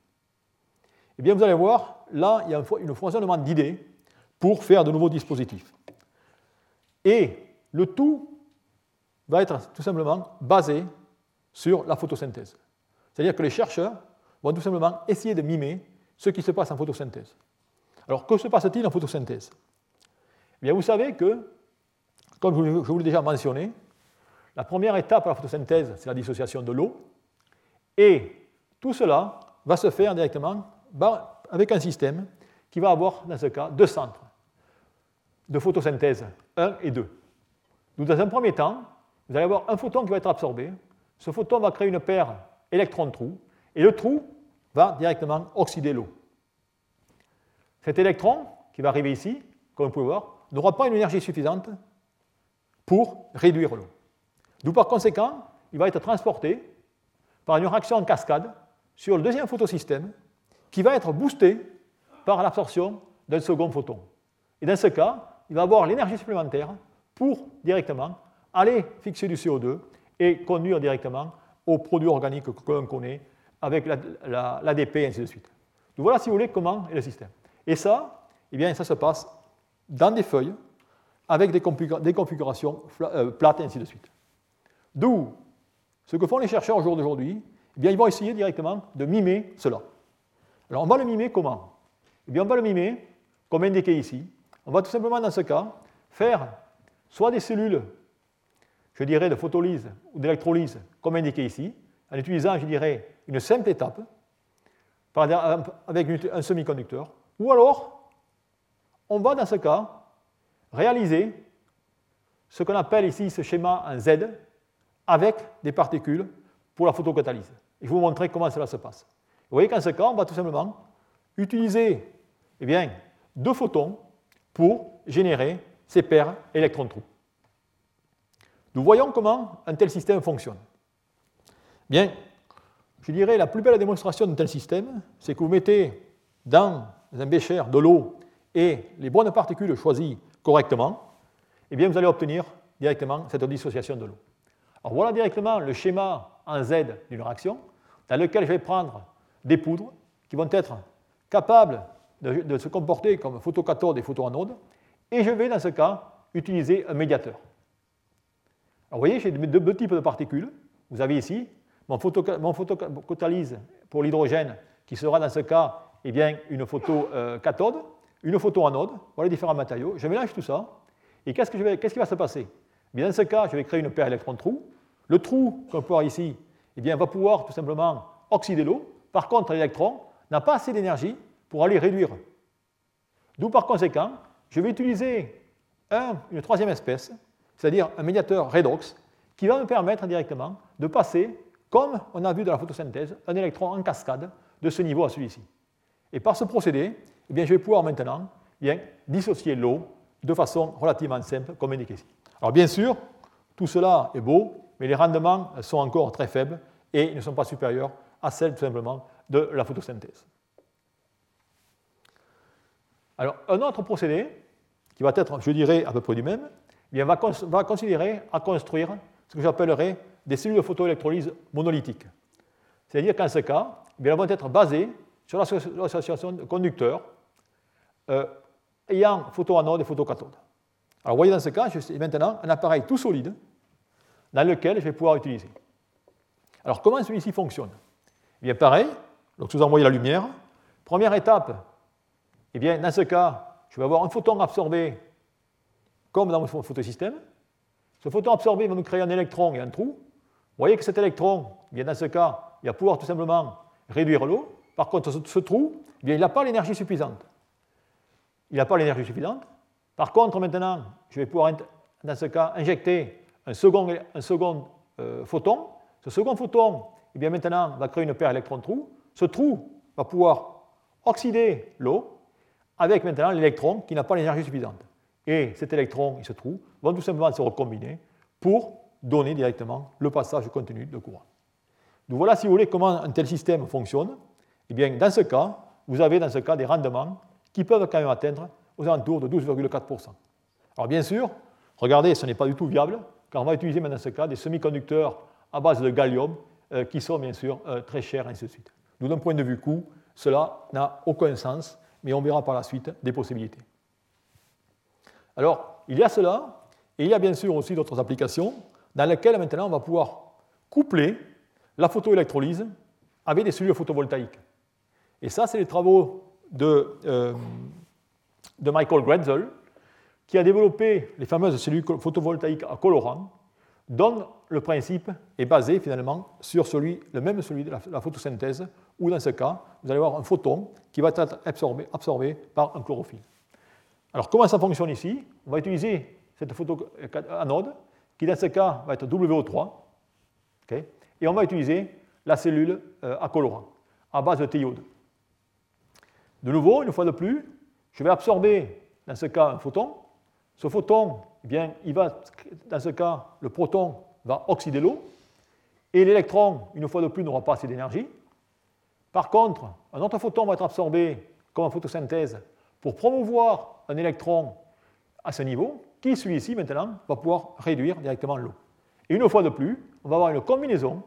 Eh bien, vous allez voir, là, il y a un foisonnement d'idées pour faire de nouveaux dispositifs. Et le tout va être tout simplement basé sur la photosynthèse. C'est-à-dire que les chercheurs vont tout simplement essayer de mimer ce qui se passe en photosynthèse. Alors, que se passe-t-il en photosynthèse? Eh bien, Vous savez que, comme je vous l'ai déjà mentionné, la première étape de la photosynthèse, c'est la dissociation de l'eau. Et tout cela va se faire directement avec un système qui va avoir, dans ce cas, deux centres de photosynthèse, 1 et 2. Donc, dans un premier temps, vous allez avoir un photon qui va être absorbé. Ce photon va créer une paire électron-trou, et le trou va directement oxyder l'eau. Cet électron, qui va arriver ici, comme vous pouvez voir, n'aura pas une énergie suffisante pour réduire l'eau. D'où par conséquent, il va être transporté par une réaction en cascade sur le deuxième photosystème qui va être boosté par l'absorption d'un second photon. Et dans ce cas, il va avoir l'énergie supplémentaire pour directement aller fixer du CO2 et conduire directement aux produits organiques que l'on connaît avec l'ADP et ainsi de suite. Donc voilà, si vous voulez, comment est le système. Et ça, eh bien, ça se passe dans des feuilles avec des, configurations euh, plates et ainsi de suite. D'où ce que font les chercheurs au jour d'aujourd'hui, eh bien, ils vont essayer directement de mimer cela. Alors, on va le mimer comment? Eh bien, on va le mimer, comme indiqué ici. On va tout simplement, dans ce cas, faire soit des cellules, je dirais, de photolyse ou d'électrolyse, comme indiqué ici, en utilisant, je dirais, une simple étape, avec un semi-conducteur, ou alors, on va, dans ce cas, réaliser ce qu'on appelle ici ce schéma en Z avec des particules pour la photocatalyse. Je vais vous montrer comment cela se passe. Vous voyez qu'en ce cas, on va tout simplement utiliser eh bien, deux photons pour générer ces paires électrons-trous. Nous voyons comment un tel système fonctionne. Bien, je dirais la plus belle démonstration d'un tel système, c'est que vous mettez dans un bécher de l'eau et les bonnes particules choisies correctement, eh bien, vous allez obtenir directement cette dissociation de l'eau. Alors voilà directement le schéma en Z d'une réaction dans lequel je vais prendre des poudres qui vont être capables de, se comporter comme photocathodes et photoanodes, et je vais dans ce cas utiliser un médiateur. Alors vous voyez, j'ai deux, types de particules. Vous avez ici mon, photocatalyse pour l'hydrogène qui sera dans ce cas eh bien, une photocathode, une photoanode, voilà les différents matériaux. Je mélange tout ça, et qu'est-ce, qui va se passer? Bien, Dans ce cas, je vais créer une paire électron-trou. Le trou qu'on peut voir ici eh bien, va pouvoir tout simplement oxyder l'eau. Par contre, l'électron n'a pas assez d'énergie pour aller réduire. D'où par conséquent, je vais utiliser une troisième espèce, c'est-à-dire un médiateur redox, qui va me permettre directement de passer, comme on a vu dans la photosynthèse, un électron en cascade de ce niveau à celui-ci. Et par ce procédé, eh bien, je vais pouvoir maintenant eh bien, dissocier l'eau de façon relativement simple, comme indiqué ici. Alors bien sûr, tout cela est beau, mais les rendements sont encore très faibles et ne sont pas supérieurs à celles tout simplement de la photosynthèse. Alors un autre procédé, qui va être, je dirais, à peu près du même, eh va, va considérer à construire ce que j'appellerais des cellules de photoélectrolyse monolithiques. C'est-à-dire qu'en ce cas, eh elles vont être basées sur l'association de conducteurs euh, ayant photoanode et photocathode. Alors vous voyez dans ce cas, j'ai maintenant un appareil tout solide dans lequel je vais pouvoir utiliser. Alors comment celui-ci fonctionne? Eh bien pareil, donc vous envoyez la lumière. Première étape, eh bien dans ce cas, je vais avoir un photon absorbé comme dans mon photosystème. Ce photon absorbé va me créer un électron et un trou. Vous voyez que cet électron, eh bien dans ce cas, il va pouvoir tout simplement réduire l'eau. Par contre, ce, trou, eh bien, il n'a pas l'énergie suffisante il n'a pas l'énergie suffisante. Par contre, maintenant, je vais pouvoir, dans ce cas, injecter un second, euh, photon. Ce second photon, eh bien, maintenant, va créer une paire électron-trou. Ce trou va pouvoir oxyder l'eau avec maintenant l'électron qui n'a pas l'énergie suffisante. Et cet électron et ce trou vont tout simplement se recombiner pour donner directement le passage continu de courant. Donc voilà, si vous voulez, comment un tel système fonctionne. Eh bien, dans ce cas, vous avez dans ce cas des rendements qui peuvent quand même atteindre aux alentours de 12,4%. Alors bien sûr, regardez, ce n'est pas du tout viable, car on va utiliser maintenant dans ce cas des semi-conducteurs à base de gallium euh, qui sont bien sûr euh, très chers, ainsi de suite. Donc d'un point de vue coût, cela n'a aucun sens, mais on verra par la suite des possibilités. Alors, il y a cela, et il y a bien sûr aussi d'autres applications dans lesquelles maintenant on va pouvoir coupler la photoélectrolyse avec des cellules photovoltaïques. Et ça, c'est les travaux de, euh, de Michael Gretzel, qui a développé les fameuses cellules photovoltaïques à colorant, dont le principe est basé finalement sur celui, le même celui de la, photosynthèse, où dans ce cas, vous allez avoir un photon qui va être absorbé, absorbé par un chlorophylle. Alors comment ça fonctionne ici? On va utiliser cette photoanode, qui dans ce cas va être WO3, et on va utiliser la cellule euh, à colorant, à base de théiode. De nouveau, une fois de plus, je vais absorber, dans ce cas, un photon. Ce photon, eh bien, il va, dans ce cas, le proton va oxyder l'eau, et l'électron, une fois de plus, n'aura pas assez d'énergie. Par contre, un autre photon va être absorbé comme en photosynthèse pour promouvoir un électron à ce niveau, qui, celui-ci, maintenant, va pouvoir réduire directement l'eau. Et une fois de plus, on va avoir une combinaison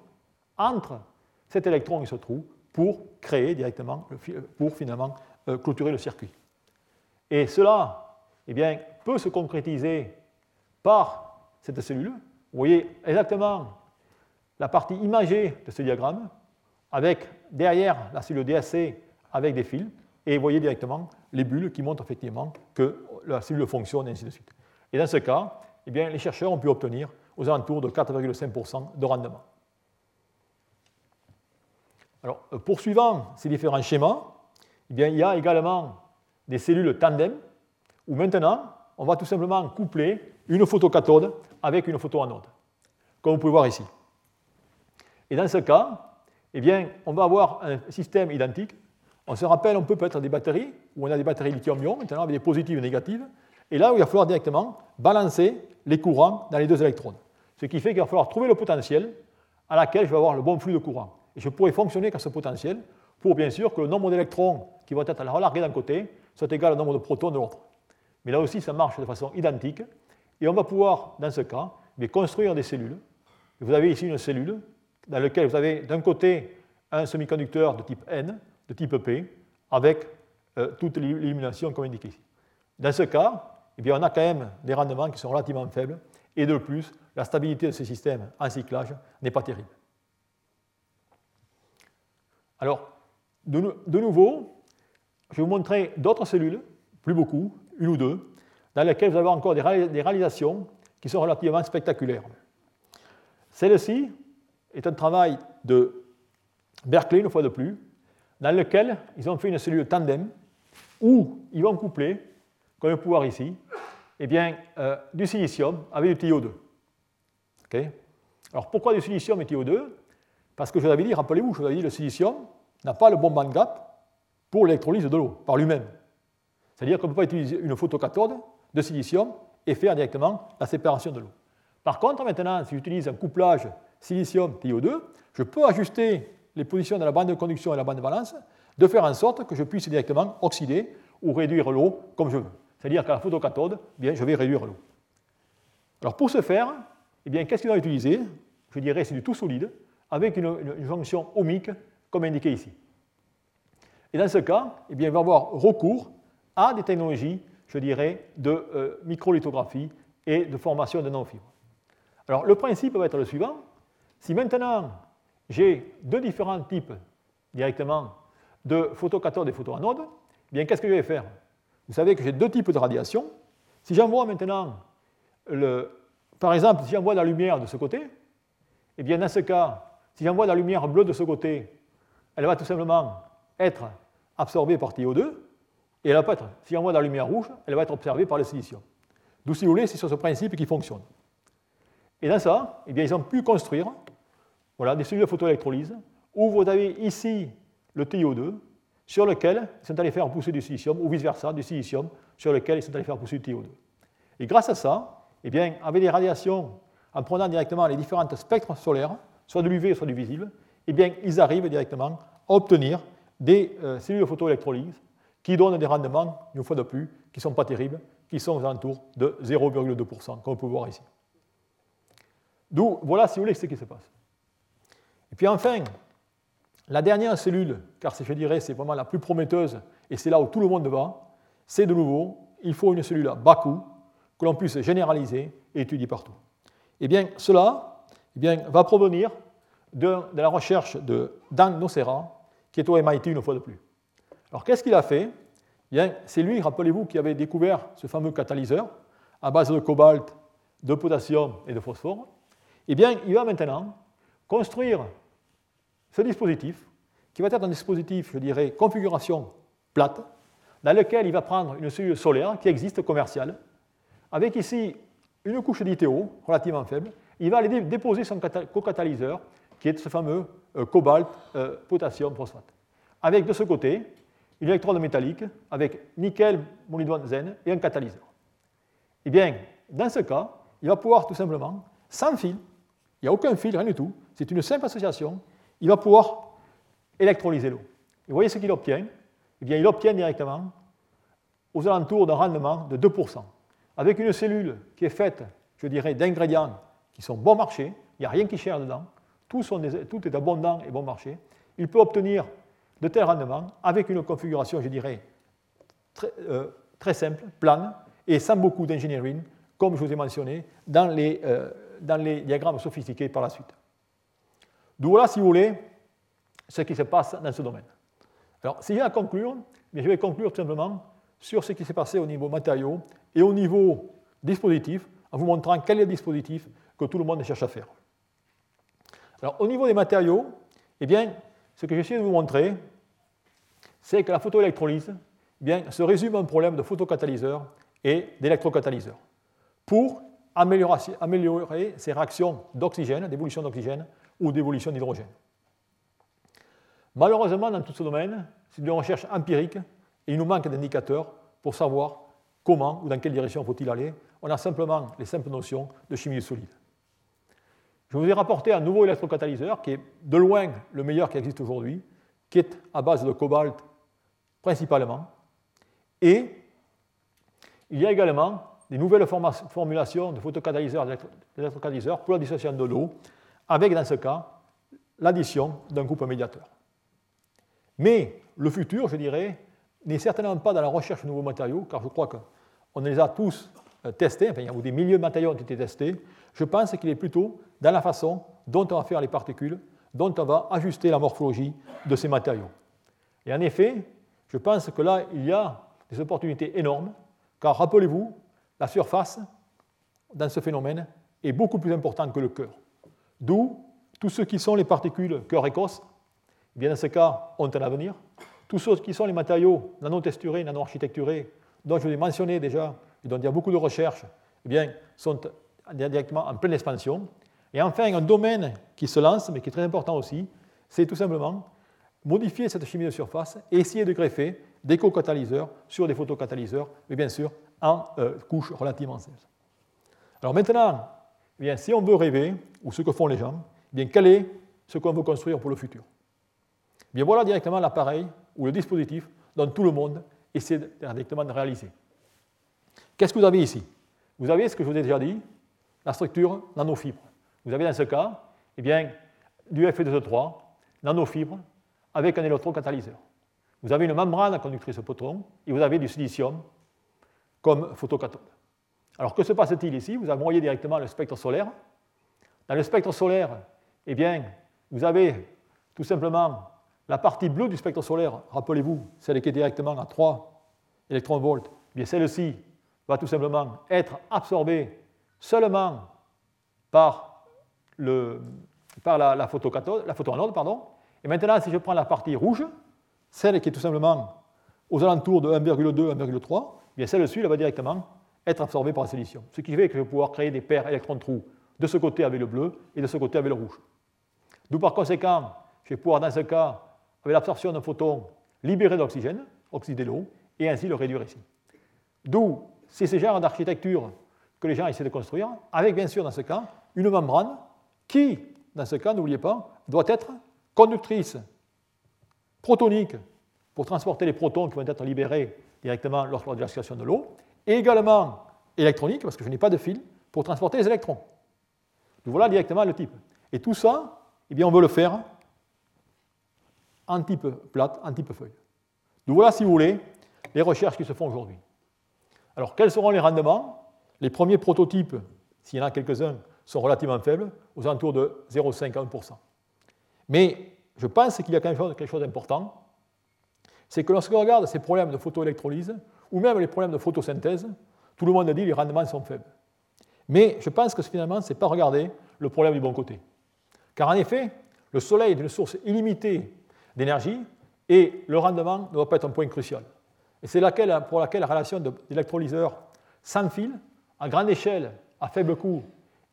entre cet électron et ce trou pour créer directement, pour finalement euh, clôturer le circuit. Et cela eh bien, peut se concrétiser par cette cellule. Vous voyez exactement la partie imagée de ce diagramme, avec derrière la cellule DSC avec des fils, et vous voyez directement les bulles qui montrent effectivement que la cellule fonctionne, et ainsi de suite. Et dans ce cas, eh bien, les chercheurs ont pu obtenir aux alentours de 4,5% de rendement. Alors, euh, poursuivant ces différents schémas, eh bien, il y a également des cellules tandem, où maintenant, on va tout simplement coupler une photocathode avec une photoanode, comme vous pouvez voir ici. Et dans ce cas, eh bien, on va avoir un système identique. On se rappelle, on peut peut-être des batteries, où on a des batteries lithium-ion, maintenant avec des positives et négatives. Et là, il va falloir directement balancer les courants dans les deux électrodes. Ce qui fait qu'il va falloir trouver le potentiel à laquelle je vais avoir le bon flux de courant. Et je pourrais fonctionner qu'à ce potentiel pour bien sûr que le nombre d'électrons qui vont être relargués d'un côté soit égal au nombre de protons de l'autre. Mais là aussi, ça marche de façon identique. Et on va pouvoir, dans ce cas, construire des cellules. vous avez ici une cellule dans laquelle vous avez d'un côté un semi-conducteur de type N, de type P, avec euh, toute l'illumination comme indiqué ici. Dans ce cas, eh bien, on a quand même des rendements qui sont relativement faibles, et de plus, la stabilité de ces systèmes en cyclage n'est pas terrible. Alors, de, nouveau, je vais vous montrer d'autres cellules, plus beaucoup, une ou deux, dans lesquelles vous avez encore des, réalisations qui sont relativement spectaculaires. Celle-ci est un travail de Berkeley, une fois de plus, dans lequel ils ont fait une cellule tandem où ils vont coupler, comme vous pouvez voir ici, eh bien, euh, du silicium avec du TiO2. Alors pourquoi du silicium et TiO2 Parce que je l'avais dit, rappelez-vous, je vous avais dit, le silicium n'a pas le bon band gap pour l'électrolyse de l'eau par lui-même. C'est-à-dire qu'on ne peut pas utiliser une photocathode de silicium et faire directement la séparation de l'eau. Par contre, maintenant, si j'utilise un couplage silicium-TiO2, je peux ajuster les positions de la bande de conduction et la bande de valence de faire en sorte que je puisse directement oxyder ou réduire l'eau comme je veux. C'est-à-dire qu'à la photocathode, eh bien, je vais réduire l'eau. Alors pour ce faire, eh bien, qu'est-ce qu'on va utiliser? Je dirais c'est du tout solide avec une, jonction ohmique comme indiqué ici. Et dans ce cas, eh bien, on va avoir recours à des technologies, je dirais, de euh, microlithographie et de formation de non-fibres. Alors le principe va être le suivant. Si maintenant j'ai deux différents types directement de photocathodes et photoanodes, eh bien qu'est-ce que je vais faire? Vous savez que j'ai deux types de radiation. Si j'envoie maintenant, le, par exemple, si j'envoie la lumière de ce côté, eh bien dans ce cas, si j'envoie la lumière bleue de ce côté, elle va tout simplement être absorbée par TiO2, et elle va être, si j'envoie la lumière rouge, elle va être observée par le silicium. D'où, si vous voulez, c'est sur ce principe qui fonctionne. Et dans ça, eh bien, ils ont pu construire voilà, des cellules de photoélectrolyse où vous avez ici le TiO2 sur lequel ils sont allés faire pousser du silicium, ou vice-versa, du silicium sur lequel ils sont allés faire pousser du TiO2. Et grâce à ça, eh bien, avec des radiations, en prenant directement les différents spectres solaires, soit de l'UV, soit du visible, eh bien, ils arrivent directement à obtenir des euh, cellules de photoélectrolyse qui donnent des rendements, une fois de plus, qui ne sont pas terribles, qui sont aux alentours de 0,2%, comme vous pouvez voir ici. D'où, voilà, si vous voulez, ce qui se passe. Et puis enfin, la dernière cellule, car je dirais c'est vraiment la plus prometteuse, et c'est là où tout le monde va, c'est de nouveau, il faut une cellule à bas coût, que l'on puisse généraliser et étudier partout. Eh bien, cela eh bien, va provenir de, la recherche de Dan Nocera, qui est au MIT une fois de plus. Alors, qu'est-ce qu'il a fait? C'est lui, rappelez-vous, qui avait découvert ce fameux catalyseur à base de cobalt, de potassium et de phosphore. Eh bien, il va maintenant construire ce dispositif, qui va être un dispositif, je dirais, configuration plate, dans lequel il va prendre une cellule solaire qui existe commerciale, avec ici une couche d'ITO relativement faible. Il va aller déposer son co-catalyseur, qui est ce fameux cobalt, euh, potassium, phosphate. Avec de ce côté une électrode métallique avec nickel, molybdène, zen et un catalyseur. Eh bien, dans ce cas, il va pouvoir tout simplement, sans fil, il n'y a aucun fil, rien du tout, c'est une simple association, il va pouvoir électrolyser l'eau. Et vous voyez ce qu'il obtient Eh bien, il obtient directement aux alentours d'un rendement de 2%, avec une cellule qui est faite, je dirais, d'ingrédients qui sont bon marché, il n'y a rien qui cherche dedans, tout, est abondant et bon marché, il peut obtenir de tels rendements avec une configuration, je dirais, très, euh, simple, plane, et sans beaucoup d'engineering, comme je vous ai mentionné, dans les, euh, dans les diagrammes sophistiqués par la suite. D'où voilà, si vous voulez, ce qui se passe dans ce domaine. Alors, si j'ai à conclure, je vais conclure tout simplement sur ce qui s'est passé au niveau matériaux et au niveau dispositif, en vous montrant quel est le dispositif que tout le monde cherche à faire. Alors, au niveau des matériaux, eh bien, ce que j'essaie de vous montrer, c'est que la photoélectrolyse eh bien, se résume à un problème de photocatalyseur et d'électrocatalyseur pour améliorer, ces réactions d'oxygène, d'évolution d'oxygène ou d'évolution d'hydrogène. Malheureusement, dans tout ce domaine, c'est une recherche empirique et il nous manque d'indicateurs pour savoir comment ou dans quelle direction faut-il aller. On a simplement les simples notions de chimie solide. Je vous ai rapporté un nouveau électrocatalyseur qui est de loin le meilleur qui existe aujourd'hui, qui est à base de cobalt principalement. Et il y a également des nouvelles formulations de photocatalyseurs d'électrocatalyseurs pour la dissociation de l'eau, avec dans ce cas l'addition d'un groupe médiateur. Mais le futur, je dirais, n'est certainement pas dans la recherche de nouveaux matériaux, car je crois qu'on les a tous euh, testés, enfin, a des milliers de matériaux ont été testés. Je pense qu'il est plutôt dans la façon dont on va faire les particules, dont on va ajuster la morphologie de ces matériaux. Et en effet, je pense que là, il y a des opportunités énormes, car rappelez-vous, la surface, dans ce phénomène, est beaucoup plus importante que le cœur. D'où tous ceux qui sont les particules cœur écosse, eh bien dans ce cas, ont un avenir. Tous ceux qui sont les matériaux nano-architecturés, dont je vous ai mentionné déjà, et dont il y a beaucoup de recherches, eh bien, sont directement en pleine expansion. Et enfin, un domaine qui se lance, mais qui est très important aussi, c'est tout simplement modifier cette chimie de surface et essayer de greffer des co-catalyseurs sur des photocatalyseurs, mais bien sûr en euh, couches relativement simples. Alors maintenant, eh bien, si on veut rêver, ou ce que font les gens, eh bien, quel est ce qu'on veut construire pour le futur? Eh bien, Voilà directement l'appareil ou le dispositif dont tout le monde essaie directement de réaliser. Qu'est-ce que vous avez ici Vous avez ce que je vous ai déjà dit, la structure nanofibre. Vous avez dans ce cas eh bien, du Fe2O3, nanofibre, avec un électrocatalyseur. Vous avez une membrane conductrice au proton et vous avez du silicium comme photocathode. Alors que se passe-t-il ici Vous voyez directement le spectre solaire. Dans le spectre solaire, eh bien, vous avez tout simplement la partie bleue du spectre solaire, rappelez-vous, celle qui est directement à 3 électronvolts, eh bien celle-ci va tout simplement être absorbée seulement par, le, par la, la, photocathode, photoanode. Pardon. Et maintenant, si je prends la partie rouge, celle qui est tout simplement aux alentours de 1,2, 1,3, bien celle-ci va directement être absorbée par la silicium. Ce qui fait que je vais pouvoir créer des paires électrons-trous de ce côté avec le bleu et de ce côté avec le rouge. D'où par conséquent, je vais pouvoir dans ce cas, avec l'absorption d'un photon, libérer de l'oxygène, oxyder l'eau, et ainsi le réduire ici. D'où c'est ce genre d'architecture que les gens essaient de construire, avec bien sûr dans ce cas une membrane qui, dans ce cas, n'oubliez pas, doit être conductrice protonique pour transporter les protons qui vont être libérés directement lors de l'action de l'eau, et également électronique, parce que je n'ai pas de fil, pour transporter les électrons. Donc voilà directement le type. Et tout ça, eh bien, on veut le faire en type plate, en type feuille. Donc voilà, si vous voulez, les recherches qui se font aujourd'hui. Alors, quels seront les rendements? Les premiers prototypes, s'il y en a quelques-uns, sont relativement faibles, aux alentours de 0,5 à 1%. Mais je pense qu'il y a quelque chose d'important, c'est que lorsqu'on regarde ces problèmes de photoélectrolyse, ou même les problèmes de photosynthèse, tout le monde a dit que les rendements sont faibles. Mais je pense que finalement, ce n'est pas regarder le problème du bon côté. Car en effet, le Soleil est une source illimitée d'énergie et le rendement ne doit pas être un point crucial. Et c'est pour laquelle la relation d'électrolyseur sans fil, à grande échelle, à faible coût,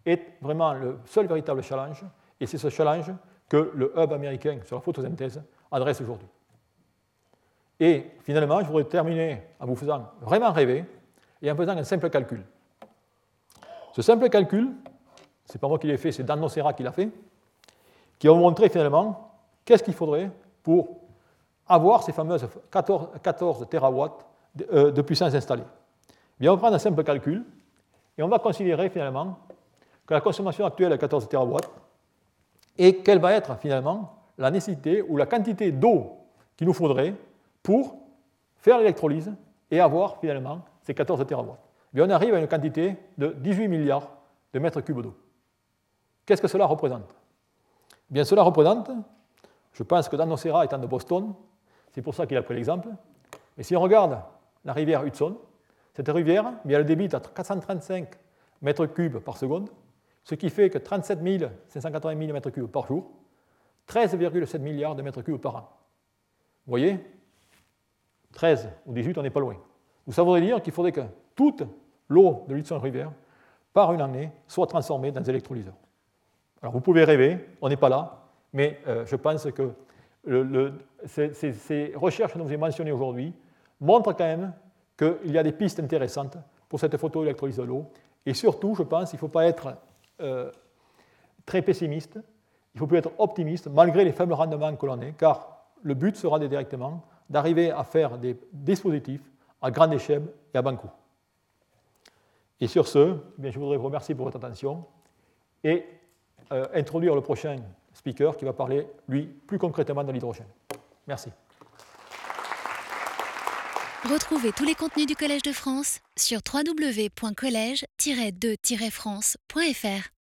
est vraiment le seul véritable challenge. Et c'est ce challenge que le hub américain sur la photosynthèse adresse aujourd'hui. Et finalement, je voudrais terminer en vous faisant vraiment rêver et en faisant un simple calcul. Ce simple calcul, ce n'est pas moi qui l'ai fait, c'est Dan Nocera qui l'a fait, qui vous montrer finalement qu'est-ce qu'il faudrait pour avoir ces fameuses 14, 14 terawatts de, de, puissance installée. Bien, on va prendre un simple calcul et on va considérer finalement que la consommation actuelle est 14 terawatts et quelle va être finalement la nécessité ou la quantité d'eau qu'il nous faudrait pour faire l'électrolyse et avoir finalement ces 14 terawatts. Bien, on arrive à une quantité de 18 milliards de mètres cubes d'eau. Qu'est-ce que cela représente? Bien, cela représente Je pense que Dan Nocera étant de Boston, c'est pour ça qu'il a pris l'exemple. Mais si on regarde la rivière Hudson, cette rivière, elle a le débit à 435 mètres cubes par seconde, ce qui fait que 37 580 000 mètres cubes par jour, 13,7 milliards de mètres cubes par an. Vous voyez 13 ou 18, on n'est pas loin. Donc ça dire qu'il faudrait que toute l'eau de l'Hudson River, par une année, soit transformée dans des électrolyseurs. Alors vous pouvez rêver, on n'est pas là, mais euh, je pense que ces, recherches que nous avons mentionnées aujourd'hui montrent quand même qu'il y a des pistes intéressantes pour cette photoélectrolyse de l'eau. Et surtout, je pense qu'il ne faut pas être euh, très pessimiste, il faut plus être optimiste malgré les faibles rendements que l'on ait, car le but sera directement d'arriver à faire des dispositifs à grande échelle et à bas coût. Et sur ce, eh je voudrais vous remercier pour votre attention et euh, introduire le prochain speaker qui va parler, lui, plus concrètement de l'hydrogène. Merci. Retrouvez tous les contenus du Collège de France sur www.colège-2-france.fr.